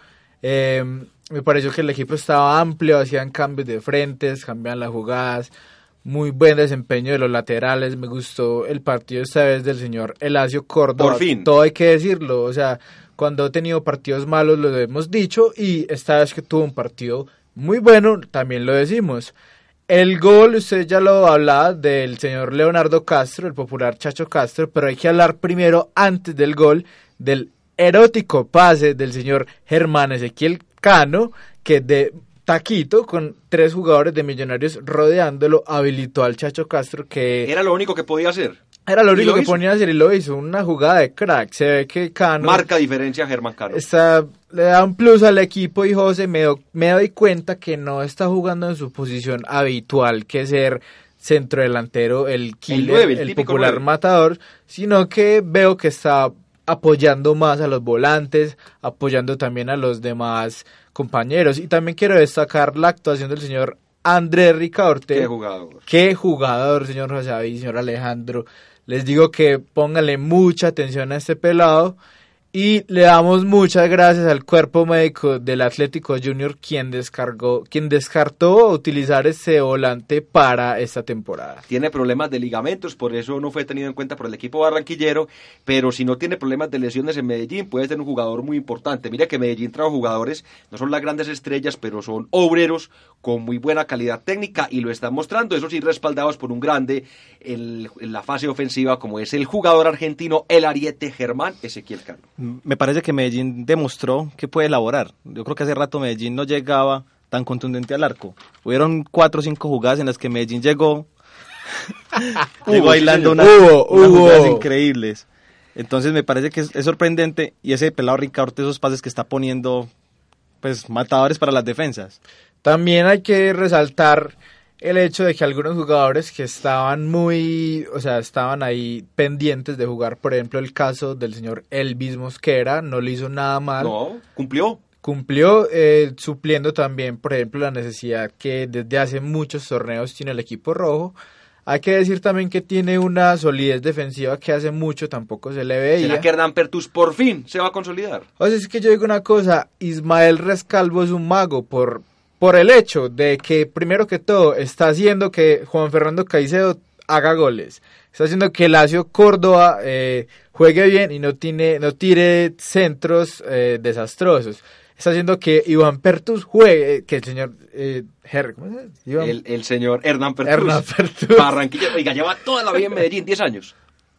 Eh, me pareció que el equipo estaba amplio, hacían cambios de frentes, cambiaban las jugadas, muy buen desempeño de los laterales, me gustó el partido esta vez del señor Elacio Córdoba. Por fin. Todo hay que decirlo, o sea, cuando ha tenido partidos malos lo hemos dicho y esta vez que tuvo un partido muy bueno también lo decimos. El gol, usted ya lo hablaba del señor Leonardo Castro, el popular Chacho Castro, pero hay que hablar primero, antes del gol, del erótico pase del señor Germán Ezequiel Cano, que de taquito, con tres jugadores de Millonarios rodeándolo, habilitó al Chacho Castro, que Era lo único que podía hacer. era lo único lo que hizo. ponía a hacer y lo hizo, una jugada de crack. Se ve que Cano Marca diferencia a Germán Cano. está, le da un plus al equipo y José me, do- me doy cuenta que no está jugando en su posición habitual, que es ser centro delantero, el killer, el popular matador, sino que veo que está apoyando más a los volantes, apoyando también a los demás compañeros. Y también quiero destacar la actuación del señor Andrés Ricaorte. Qué jugador. Qué jugador, señor José David, señor Alejandro. Les digo que pónganle mucha atención a este pelado. Y le damos muchas gracias al cuerpo médico del Atlético Junior quien descargó, quien descartó utilizar ese volante para esta temporada. Tiene problemas de ligamentos, por eso no fue tenido en cuenta por el equipo barranquillero, pero si no tiene problemas de lesiones en Medellín, puede ser un jugador muy importante. Mira que Medellín trajo jugadores, no son las grandes estrellas, pero son obreros con muy buena calidad técnica y lo están mostrando, eso sí, respaldados por un grande en, en la fase ofensiva como es el jugador argentino, el ariete Germán Ezequiel Cano. Me parece que Medellín demostró que puede elaborar. Yo creo que hace rato Medellín no llegaba tan contundente al arco. Hubieron cuatro o cinco jugadas en las que Medellín llegó, [LAUGHS] llegó bailando unas, Hubo, unas hubo. jugadas increíbles. Entonces me parece que es, es sorprendente y ese pelado Ricardo, esos pases que está poniendo, pues matadores para las defensas. También hay que resaltar el hecho de que algunos jugadores que estaban muy, o sea, estaban ahí pendientes de jugar, por ejemplo, el caso del señor Elvis Mosquera, no le hizo nada mal. No, cumplió. Cumplió eh, supliendo también, por ejemplo, la necesidad que desde hace muchos torneos tiene el equipo rojo. Hay que decir también que tiene una solidez defensiva que hace mucho tampoco se le veía. ¿Será que Hernán Pertus por fin se va a consolidar? O sea, es que yo digo una cosa, Ismael Rescalvo es un mago por, por el hecho de que, primero que todo, está haciendo que Juan Fernando Caicedo haga goles. Está haciendo que Lacio Córdoba eh, juegue bien y no, tiene, no tire centros eh, desastrosos. Está haciendo que Iván Pertus juegue, que el señor... Eh, Her- ¿cómo se llama? El, el señor Hernán Pertus. Hernán Pertus. Barranquilla, oiga, lleva toda la vida en Medellín, 10 años.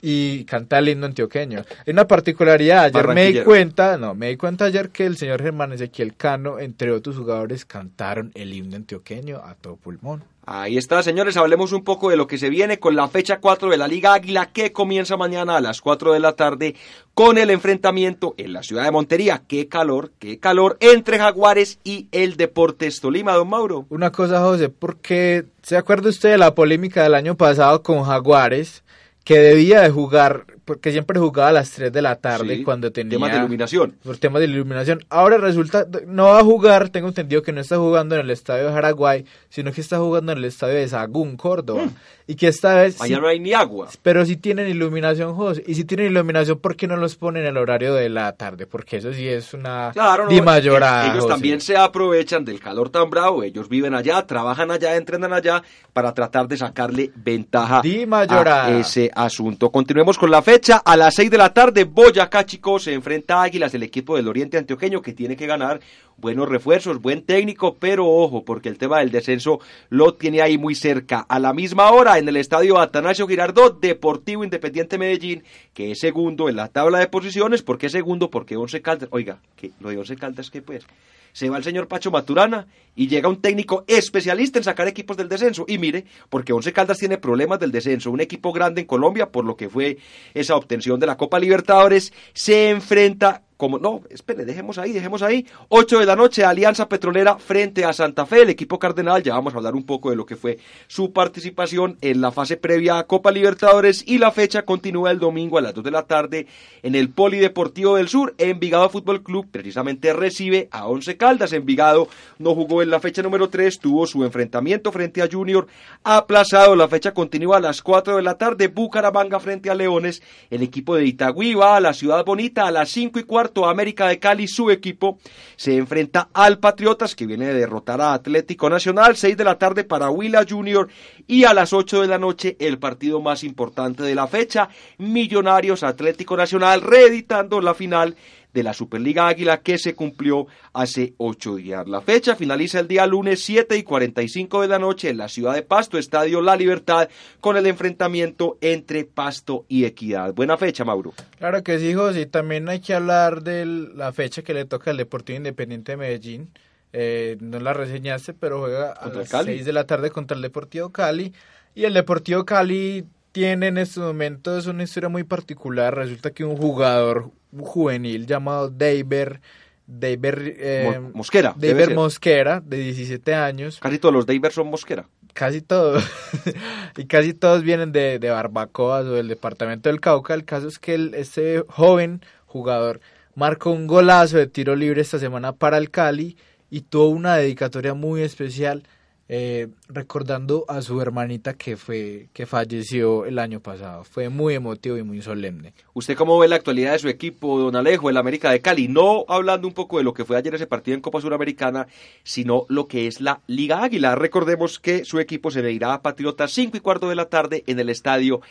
Y canta el himno antioqueño. Hay una particularidad, ayer me di cuenta, no, me di cuenta ayer que el señor Germán Ezequiel Cano, entre otros jugadores, cantaron el himno antioqueño a todo pulmón. Ahí está, señores, hablemos un poco de lo que se viene con la fecha 4 de la Liga Águila que comienza mañana a las 4 de la tarde con el enfrentamiento en la ciudad de Montería. Qué calor, qué calor entre Jaguares y el Deportes Tolima, don Mauro. Una cosa, José, porque ¿se acuerda usted de la polémica del año pasado con Jaguares? Que debía de jugar, porque siempre jugaba a las 3 de la tarde Sí, cuando tenía... Temas de iluminación. por temas de iluminación. Ahora resulta, no va a jugar, tengo entendido que no está jugando en el estadio de Jaraguay, sino que está jugando en el estadio de Sagún, Córdoba. Y que esta vez... sí- Mañana no hay ni agua. pero si tienen iluminación, José. Y si tienen iluminación, ¿por qué no los ponen en el horario de la tarde? Porque eso sí es una Claro, no, mayorada, ellos- José. también se aprovechan del calor tan bravo, ellos viven allá, trabajan allá, entrenan allá para tratar de sacarle ventaja Di a ese asunto. Continuemos con la fecha, a las 6 de la tarde Boyacá Chico se enfrenta a Águilas, el equipo del Oriente Antioqueño que tiene que ganar buenos refuerzos, buen técnico, pero ojo, porque el tema del descenso lo tiene ahí muy cerca. A la misma hora, en el estadio Atanasio Girardot, Deportivo Independiente Medellín, que es segundo en la tabla de posiciones. ¿Por qué segundo? Porque Once Caldas, oiga, que lo de Once Caldas, que pues? Se va el señor Pacho Maturana y llega un técnico especialista en sacar equipos del descenso. Y mire, porque Once Caldas tiene problemas del descenso, un equipo grande en Colombia, por lo que fue esa obtención de la Copa Libertadores, se enfrenta como no, espere, dejemos ahí, dejemos ahí. 8 de la noche, Alianza Petrolera frente a Santa Fe, el equipo cardenal. Ya vamos a hablar un poco de lo que fue su participación en la fase previa a Copa Libertadores. Y la fecha continúa el domingo a las 2 de la tarde en el Polideportivo del Sur. Envigado Fútbol Club precisamente recibe a Once Caldas. Envigado no jugó en la fecha número 3, tuvo su enfrentamiento frente a Junior aplazado. La fecha continúa a las 4 de la tarde. Bucaramanga frente a Leones. El equipo de Itagüí va a la Ciudad Bonita a las 5 y cuarto. América de Cali, su equipo, se enfrenta al Patriotas que viene de derrotar a Atlético Nacional. 6 de la tarde para Huila Junior. Y a las 8 de la noche el partido más importante de la fecha. Millonarios Atlético Nacional reeditando la final de la Superliga Águila que se cumplió hace ocho días. La fecha finaliza el día lunes 7 y 45 de la noche en la ciudad de Pasto, Estadio La Libertad, con el enfrentamiento entre Pasto y Equidad. Buena fecha, Mauro. Claro que sí, José. Y también hay que hablar de la fecha que le toca al Deportivo Independiente de Medellín. Eh, no la reseñaste, pero juega a las Cali. 6 de la tarde contra el Deportivo Cali. Y el Deportivo Cali tiene en estos momentos una historia muy particular. Resulta que un jugador juvenil llamado Deiber, Deiber, eh, Mo- Mosquera. Mosquera, de 17 años, Casi todos los Davers son Mosquera. casi todos, [LAUGHS] y casi todos vienen de, de Barbacoas o del departamento del Cauca. El caso es que el, este joven jugador marcó un golazo de tiro libre esta semana para el Cali y tuvo una dedicatoria muy especial eh, recordando a su hermanita que fue que falleció el año pasado. Fue muy emotivo y muy solemne. ¿Usted cómo ve la actualidad de su equipo, don Alejo, el América de Cali? No hablando un poco de lo que fue ayer ese partido en Copa Suramericana, sino lo que es la Liga Águila. Recordemos que su equipo se medirá a Patriotas 5 y cuarto de la tarde en el estadio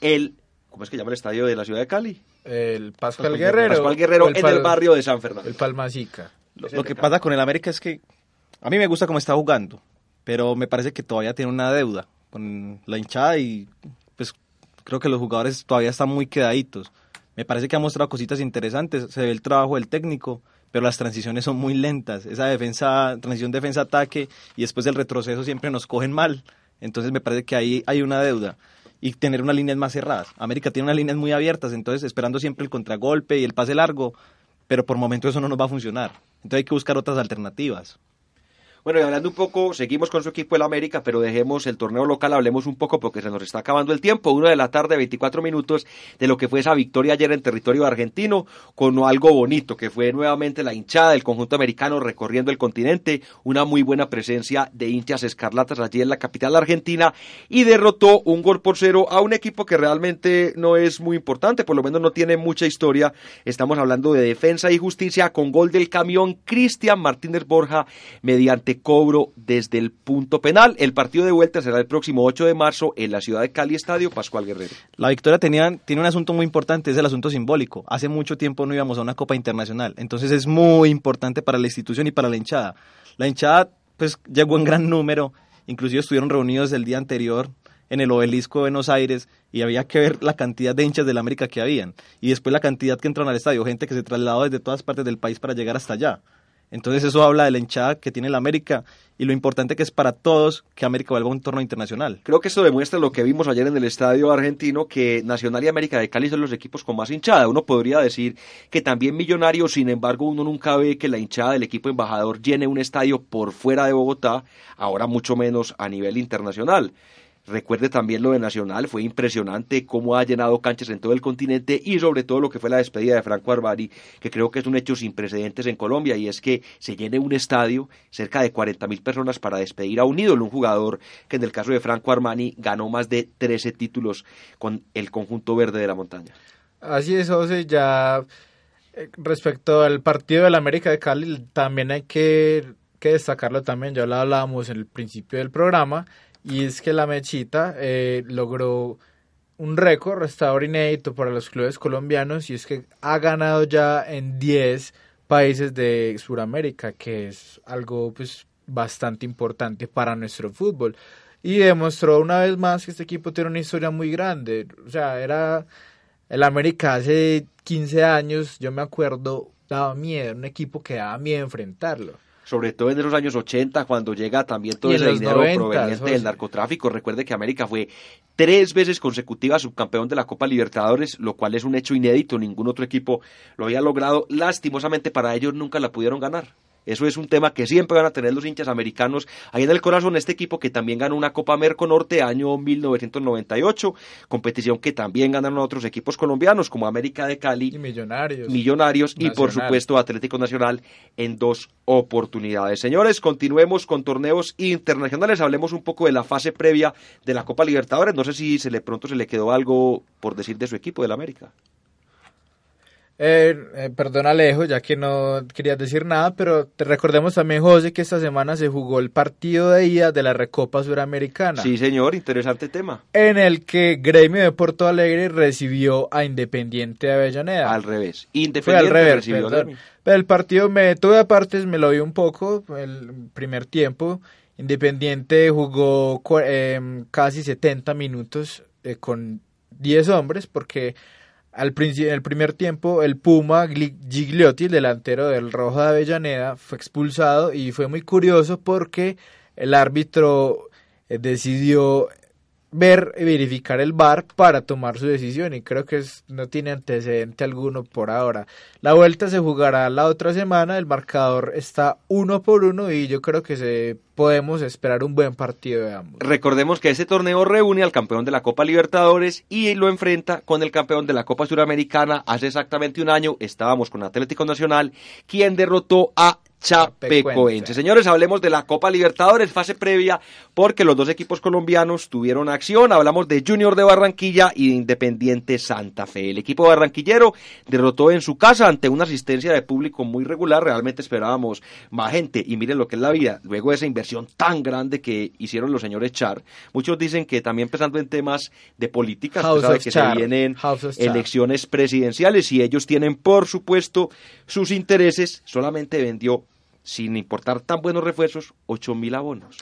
El... ¿Cómo es que llama el estadio de la ciudad de Cali? El Pascual Guerrero. Pascual Guerrero el en Pal- el barrio de San Fernando. El Palmacica. Lo, lo que pasa con el América es que a mí me gusta cómo está jugando, pero me parece que todavía tiene una deuda con la hinchada y pues creo que los jugadores todavía están muy quedaditos. Me parece que ha mostrado cositas interesantes, se ve el trabajo del técnico, pero las transiciones son muy lentas. Esa defensa, transición defensa-ataque y después del retroceso siempre nos cogen mal. Entonces me parece que ahí hay una deuda. Y tener unas líneas más cerradas. América tiene unas líneas muy abiertas, entonces esperando siempre el contragolpe y el pase largo, pero por momentos eso no nos va a funcionar. Entonces hay que buscar otras alternativas. Bueno, y hablando un poco, seguimos con su equipo el América, pero dejemos el torneo local, hablemos un poco porque se nos está acabando el tiempo. Uno de la tarde, 24 minutos de lo que fue esa victoria ayer en territorio argentino, con algo bonito, que fue nuevamente la hinchada del conjunto americano recorriendo el continente, una muy buena presencia de hinchas escarlatas allí en la capital argentina, y derrotó un gol por cero a un equipo que realmente no es muy importante, por lo menos no tiene mucha historia. Estamos hablando de defensa y justicia con gol del camión Cristian Martínez Borja mediante cobro desde el punto penal. El partido de vuelta será el próximo 8 de marzo en la ciudad de Cali Estadio Pascual Guerrero. La victoria tenía, tiene un asunto muy importante, es el asunto simbólico. Hace mucho tiempo no íbamos a una Copa Internacional, entonces es muy importante para la institución y para la hinchada. La hinchada pues llegó en gran número, inclusive estuvieron reunidos el día anterior en el obelisco de Buenos Aires y había que ver la cantidad de hinchas del América que habían y después la cantidad que entraron al estadio, gente que se trasladó desde todas partes del país para llegar hasta allá. Entonces eso habla de la hinchada que tiene la América y lo importante que es para todos que América vuelva a un torneo internacional. Creo que esto demuestra lo que vimos ayer en el estadio argentino, que Nacional y América de Cali son los equipos con más hinchada. Uno podría decir que también Millonarios, sin embargo, uno nunca ve que la hinchada del equipo embajador llene un estadio por fuera de Bogotá, ahora mucho menos a nivel internacional. Recuerde también lo de Nacional, fue impresionante cómo ha llenado canchas en todo el continente y sobre todo lo que fue la despedida de Franco Arbari, que creo que es un hecho sin precedentes en Colombia y es que se llene un estadio, cerca de 40 mil personas para despedir a un ídolo, un jugador que en el caso de Franco Armani ganó más de 13 títulos con el conjunto verde de la montaña. Así es, José, ya eh, respecto al partido del América de Cali, también hay que, que destacarlo también, ya lo hablábamos en el principio del programa, y es que la Mechita eh, logró un récord, restaurador inédito para los clubes colombianos, y es que ha ganado ya en 10 países de Sudamérica, que es algo pues bastante importante para nuestro fútbol. Y demostró una vez más que este equipo tiene una historia muy grande. O sea, era el América hace 15 años, yo me acuerdo, daba miedo, un equipo que daba miedo enfrentarlo. Sobre todo en esos años 80, cuando llega también todo ese los dinero 90, proveniente del narcotráfico. Recuerde que América fue tres veces consecutiva subcampeón de la Copa Libertadores, lo cual es un hecho inédito, ningún otro equipo lo había logrado. Lastimosamente para ellos nunca la pudieron ganar. Eso es un tema que siempre van a tener los hinchas americanos ahí en el corazón. Este equipo que también ganó una Copa Merconorte año 1998, competición que también ganaron otros equipos colombianos como América de Cali, Y millonarios. Millonarios y por supuesto Atlético Nacional en dos oportunidades. Señores, continuemos con torneos internacionales. Hablemos un poco de la fase previa de la Copa Libertadores. No sé si se le pronto se le quedó algo por decir de su equipo del América. Eh, eh, perdón Alejo, ya que no querías decir nada, pero te recordemos también, José, que esta semana se jugó el partido de ida de la Recopa Suramericana. Sí, señor, interesante tema. En el que Gremio de Porto Alegre recibió a Independiente de Avellaneda. Al revés. Fue Independiente al revés, recibió a perdón. Gremio. Pero el partido me tuve aparte, me lo vi un poco, el primer tiempo. Independiente jugó em, casi 70 minutos eh, con 10 hombres, porque al el primer tiempo el Puma Gli- Gigliotti, el delantero del Rojo de Avellaneda, fue expulsado y fue muy curioso porque el árbitro eh, decidió ver y verificar el VAR para tomar su decisión y creo que es- no tiene antecedente alguno por ahora. La vuelta se jugará la otra semana, el marcador está uno por uno y yo creo que se podemos esperar un buen partido de ambos. Recordemos que este torneo reúne al campeón de la Copa Libertadores y lo enfrenta con el campeón de la Copa Suramericana. Hace exactamente un año estábamos con Atlético Nacional, quien derrotó a Chapecoense. Señores, hablemos de la Copa Libertadores, fase previa, porque los dos equipos colombianos tuvieron acción. Hablamos de Junior de Barranquilla y de Independiente Santa Fe. El equipo barranquillero derrotó en su casa ante una asistencia de público muy regular. Realmente esperábamos más gente. Y miren lo que es la vida. Luego de esa inversión tan grande que hicieron los señores Char. Muchos dicen que también pensando en temas de política, House sabe of que Char. se vienen elecciones presidenciales y ellos tienen, por supuesto, sus intereses. Solamente vendió sin importar tan buenos refuerzos, 8 mil abonos.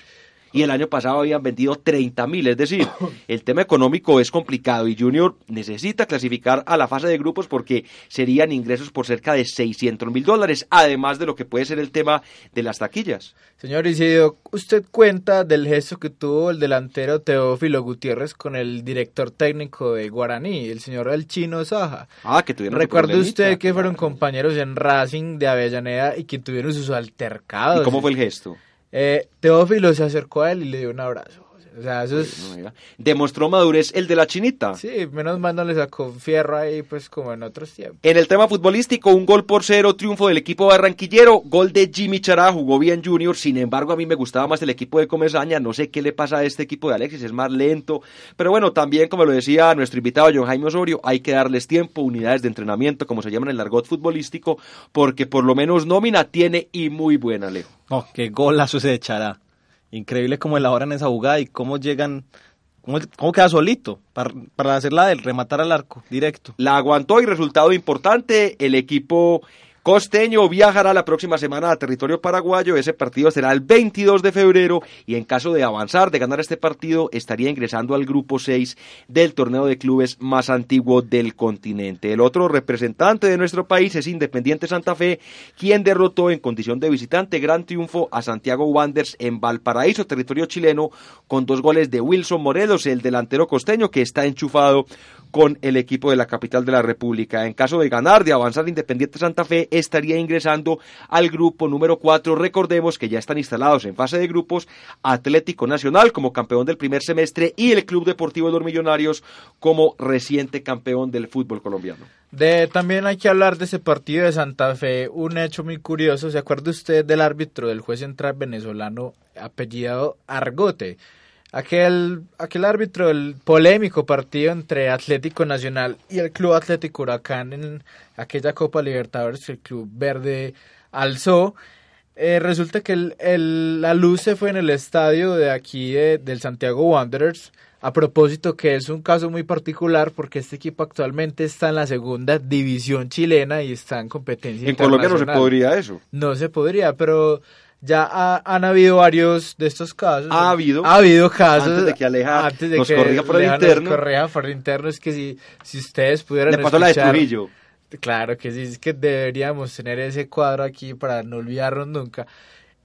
Y el año pasado habían vendido 30 mil. Es decir, [COUGHS] el tema económico es complicado y Junior necesita clasificar a la fase de grupos porque serían ingresos por cerca de 600 mil dólares, además de lo que puede ser el tema de las taquillas. Señor, ¿y se dio usted cuenta del gesto que tuvo el delantero Teófilo Gutiérrez con el director técnico de Guaraní, el señor El Chino Saja? Ah, que tuvieron su ¿Recuerda problemita. usted que fueron compañeros en Racing de Avellaneda y que tuvieron sus altercados? ¿Y cómo fue el gesto? Eh, Teófilo se acercó a él y le dio un abrazo. O sea, eso es... No, mira. Demostró madurez el de la chinita. Sí, menos mal no le sacó fierro ahí, pues como en otros tiempos. En el tema futbolístico, un gol por cero, triunfo del equipo barranquillero, gol de Jimmy Chará, jugó bien Junior, sin embargo a mí me gustaba más el equipo de Comesaña, no sé qué le pasa a este equipo de Alexis, es más lento, pero bueno, también como lo decía nuestro invitado John Jaime Osorio, hay que darles tiempo, unidades de entrenamiento, como se llaman en el argot futbolístico, porque por lo menos nómina tiene y muy buena, Leo. No, qué golazo se echará. Increíble cómo elaboran esa jugada y cómo llegan, cómo, queda solito para, para hacerla del rematar al arco directo. La aguantó y resultado importante, el equipo costeño viajará la próxima semana a territorio paraguayo, ese partido será el 22 de febrero y en caso de avanzar, de ganar este partido, estaría ingresando al grupo 6 del torneo de clubes más antiguo del continente. El otro representante de nuestro país es Independiente Santa Fe, quien derrotó en condición de visitante gran triunfo a Santiago Wanderers en Valparaíso, territorio chileno, con dos goles de Wilson Morelos, el delantero costeño que está enchufado con el equipo de la capital de la República. En caso de ganar, de avanzar Independiente Santa Fe, estaría ingresando al grupo número 4. Recordemos que ya están instalados en fase de grupos Atlético Nacional como campeón del primer semestre y el Club Deportivo de los Millonarios como reciente campeón del fútbol colombiano. También hay que hablar de ese partido de Santa Fe, un hecho muy curioso. ¿Se acuerda usted del árbitro, del juez central venezolano apellidado Argote? Aquel, aquel árbitro del polémico partido entre Atlético Nacional y el Club Atlético Huracán en aquella Copa Libertadores que el Club Verde alzó. Eh, resulta que el- el- la luz se fue en el estadio de aquí de- del Santiago Wanderers. A propósito que es un caso muy particular porque este equipo actualmente está en la segunda división chilena y está en competencia En Colombia no se podría eso. No se podría, pero ya ha- han habido varios de estos casos. Ha habido. Ha habido casos. Antes de que Aleja antes de nos que corrija por el Aleja nos interno. corrija por el interno. Es que si, si ustedes pudieran Le pasó la de escuchar- Trujillo. Claro que sí, es que deberíamos tener ese cuadro aquí para no olvidarnos nunca.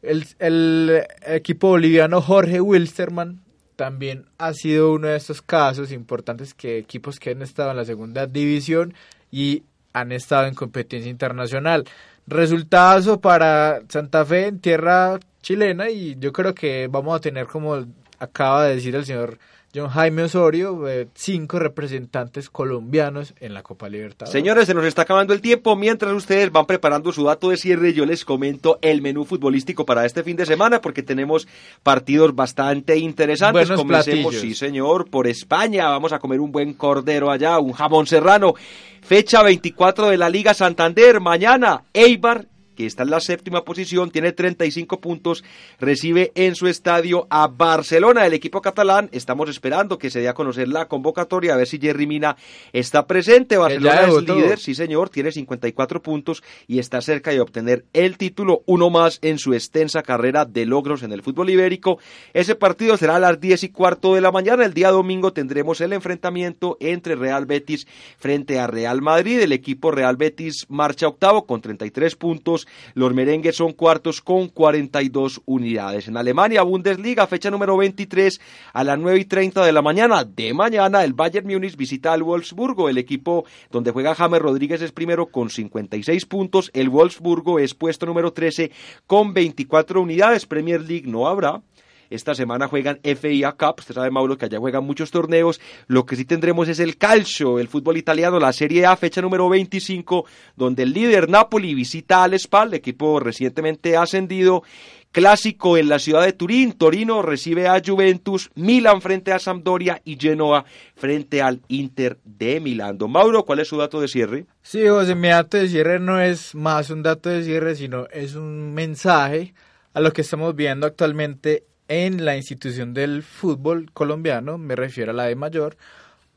El, el equipo boliviano Jorge Wilstermann también ha sido uno de estos casos importantes que equipos que han estado en la segunda división y han estado en competencia internacional. Resultazo para Santa Fe en tierra chilena y yo creo que vamos a tener como acaba de decir el señor John Jaime Osorio, eh, cinco representantes colombianos en la Copa Libertadores. Señores, se nos está acabando el tiempo. Mientras ustedes van preparando su dato de cierre, yo les comento el menú futbolístico para este fin de semana, porque tenemos partidos bastante interesantes. Buenos Comencemos, platillos. sí señor, por España. Vamos a comer un buen cordero allá, un jamón serrano. Fecha 24 de la Liga Santander. Mañana, Eibar que está en la séptima posición, tiene 35 puntos, recibe en su estadio a Barcelona, el equipo catalán. Estamos esperando que se dé a conocer la convocatoria, a ver si Jerry Mina está presente. Barcelona es líder, sí señor, tiene 54 puntos y está cerca de obtener el título, uno más en su extensa carrera de logros en el fútbol ibérico. Ese partido será a las 10 y cuarto de la mañana. El día domingo tendremos el enfrentamiento entre Real Betis frente a Real Madrid. El equipo Real Betis marcha octavo con 33 puntos. Los merengues son cuartos con 42 unidades. En Alemania, Bundesliga, fecha número 23 a las 9 y 30 de la mañana. De mañana, el Bayern Múnich visita al Wolfsburgo. El equipo donde juega James Rodríguez es primero con 56 puntos. El Wolfsburgo es puesto número 13 con 24 unidades. Premier League no habrá. Esta semana juegan FIA Cup, usted sabe Mauro que allá juegan muchos torneos. Lo que sí tendremos es el calcio, el fútbol italiano, la Serie A, fecha número 25, donde el líder Napoli visita al Spal, equipo recientemente ascendido. Clásico en la ciudad de Turín, Torino recibe a Juventus, Milan frente a Sampdoria y Genoa frente al Inter de Milán. Mauro, ¿cuál es su dato de cierre? Sí, José, mi dato de cierre no es más un dato de cierre, sino es un mensaje a lo que estamos viendo actualmente en la institución del fútbol colombiano, me refiero a la de mayor,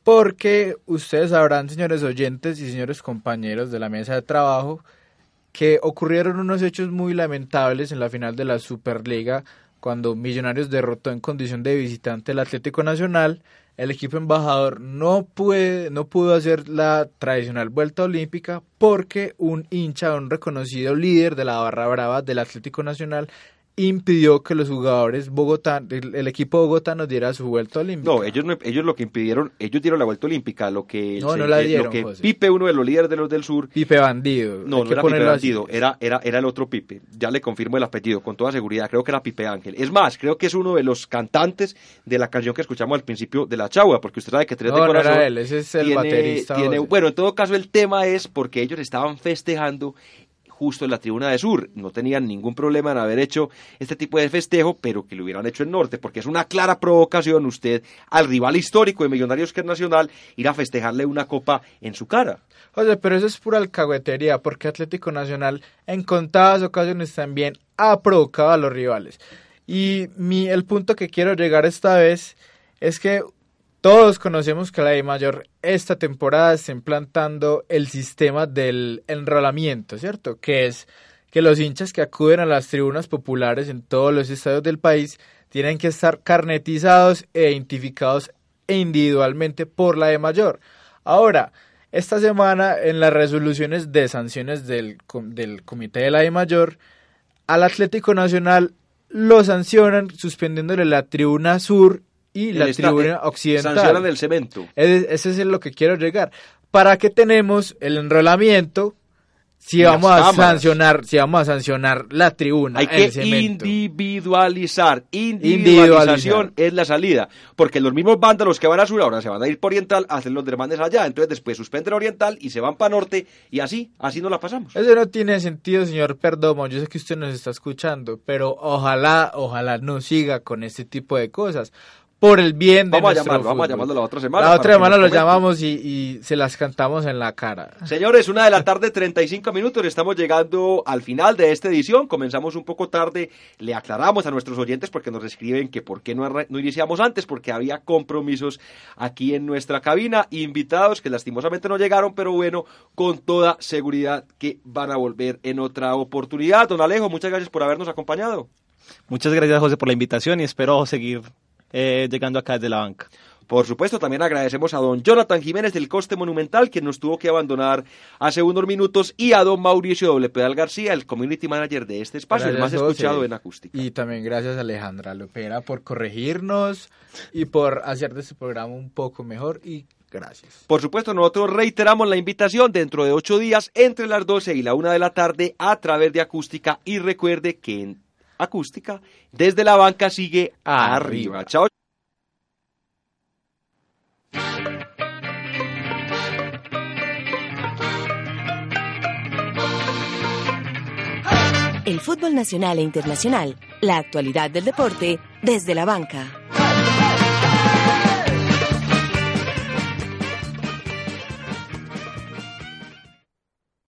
porque ustedes sabrán, señores oyentes y señores compañeros de la mesa de trabajo, que ocurrieron unos hechos muy lamentables en la final de la Superliga cuando Millonarios derrotó en condición de visitante el Atlético Nacional. El equipo embajador no, puede, no pudo hacer la tradicional vuelta olímpica porque un hincha, un reconocido líder de la barra brava del Atlético Nacional, impidió que los jugadores Bogotá, el, el equipo bogotano diera su vuelta olímpica. No, ellos, no- ellos lo que impidieron, ellos dieron la vuelta olímpica, lo que, No, se- no la dieron, lo que José. Pipe, uno de los líderes de los del sur, Pipe Bandido. no, no era Pipe. Bandido, era, era, era el otro Pipe, ya le confirmo el apellido con toda seguridad, creo que era Pipe Ángel. Es más, creo que es uno de los cantantes de la canción que escuchamos al principio de La Chagua, porque usted sabe que Tres de no Corazón era él, ese es el tiene- baterista, tiene- bueno, en todo caso el tema es porque ellos estaban festejando justo en la tribuna de sur. No tenían ningún problema en haber hecho este tipo de festejo, pero que lo hubieran hecho en norte, porque es una clara provocación usted al rival histórico de Millonarios que es Nacional ir a festejarle una copa en su cara. Oye, pero eso es pura alcahuetería, porque Atlético Nacional en contadas ocasiones también ha provocado a los rivales. Y mi, el punto que quiero llegar esta vez es que todos conocemos que la de Mayor esta temporada está implantando el sistema del enrolamiento, ¿cierto? Que es que los hinchas que acuden a las tribunas populares en todos los estadios del país tienen que estar carnetizados e identificados individualmente por la de Mayor. Ahora, esta semana en las resoluciones de sanciones del, del Comité de la de Mayor, al Atlético Nacional lo sancionan suspendiéndole la tribuna sur y la El estra- tribuna occidental. Sancionan el cemento. Es- Ese es lo que quiero llegar. ¿Para qué tenemos el enrolamiento si vamos a sancionar, si vamos a sancionar la tribuna, Hay el que individualizar. Individualización Individualizar. es la salida. Porque los mismos vándalos que van a sur ahora se van a ir por oriental, hacen los dermanes allá. Entonces después suspenden oriental y se van para norte. Y así, así no la pasamos. Eso no tiene sentido, señor Perdomo. Yo sé que usted nos está escuchando, pero ojalá, ojalá no siga con este tipo de cosas. Por el bien de Vamos a nuestro llamarlo, vamos a llamarlo la otra semana. La otra semana lo llamamos y, y se las cantamos en la cara. Señores, una de la tarde, 35 minutos. Estamos llegando al final de esta edición. Comenzamos un poco tarde. Le aclaramos a nuestros oyentes porque nos escriben que por qué no, no iniciamos antes, porque había compromisos aquí en nuestra cabina. Invitados que lastimosamente no llegaron, pero bueno, con toda seguridad que van a volver en otra oportunidad. Don Alejo, muchas gracias por habernos acompañado. Muchas gracias, José, por la invitación y espero seguir eh, llegando acá desde la banca. Por supuesto, también agradecemos a don Jonathan Jiménez del Coste Monumental, quien nos tuvo que abandonar hace unos minutos, y a don Mauricio Doble Pedal García, el community manager de este espacio, el más Gracias, escuchado en acústica. Y también gracias a Alejandra Lopera por corregirnos y por hacer de este programa un poco mejor. Y gracias. Por supuesto, nosotros reiteramos la invitación dentro de ocho días entre las 12 y la una de la tarde a través de acústica y recuerde que en acústica desde la banca sigue arriba. Arriba. Chao. El fútbol nacional e internacional, la actualidad del deporte desde la banca.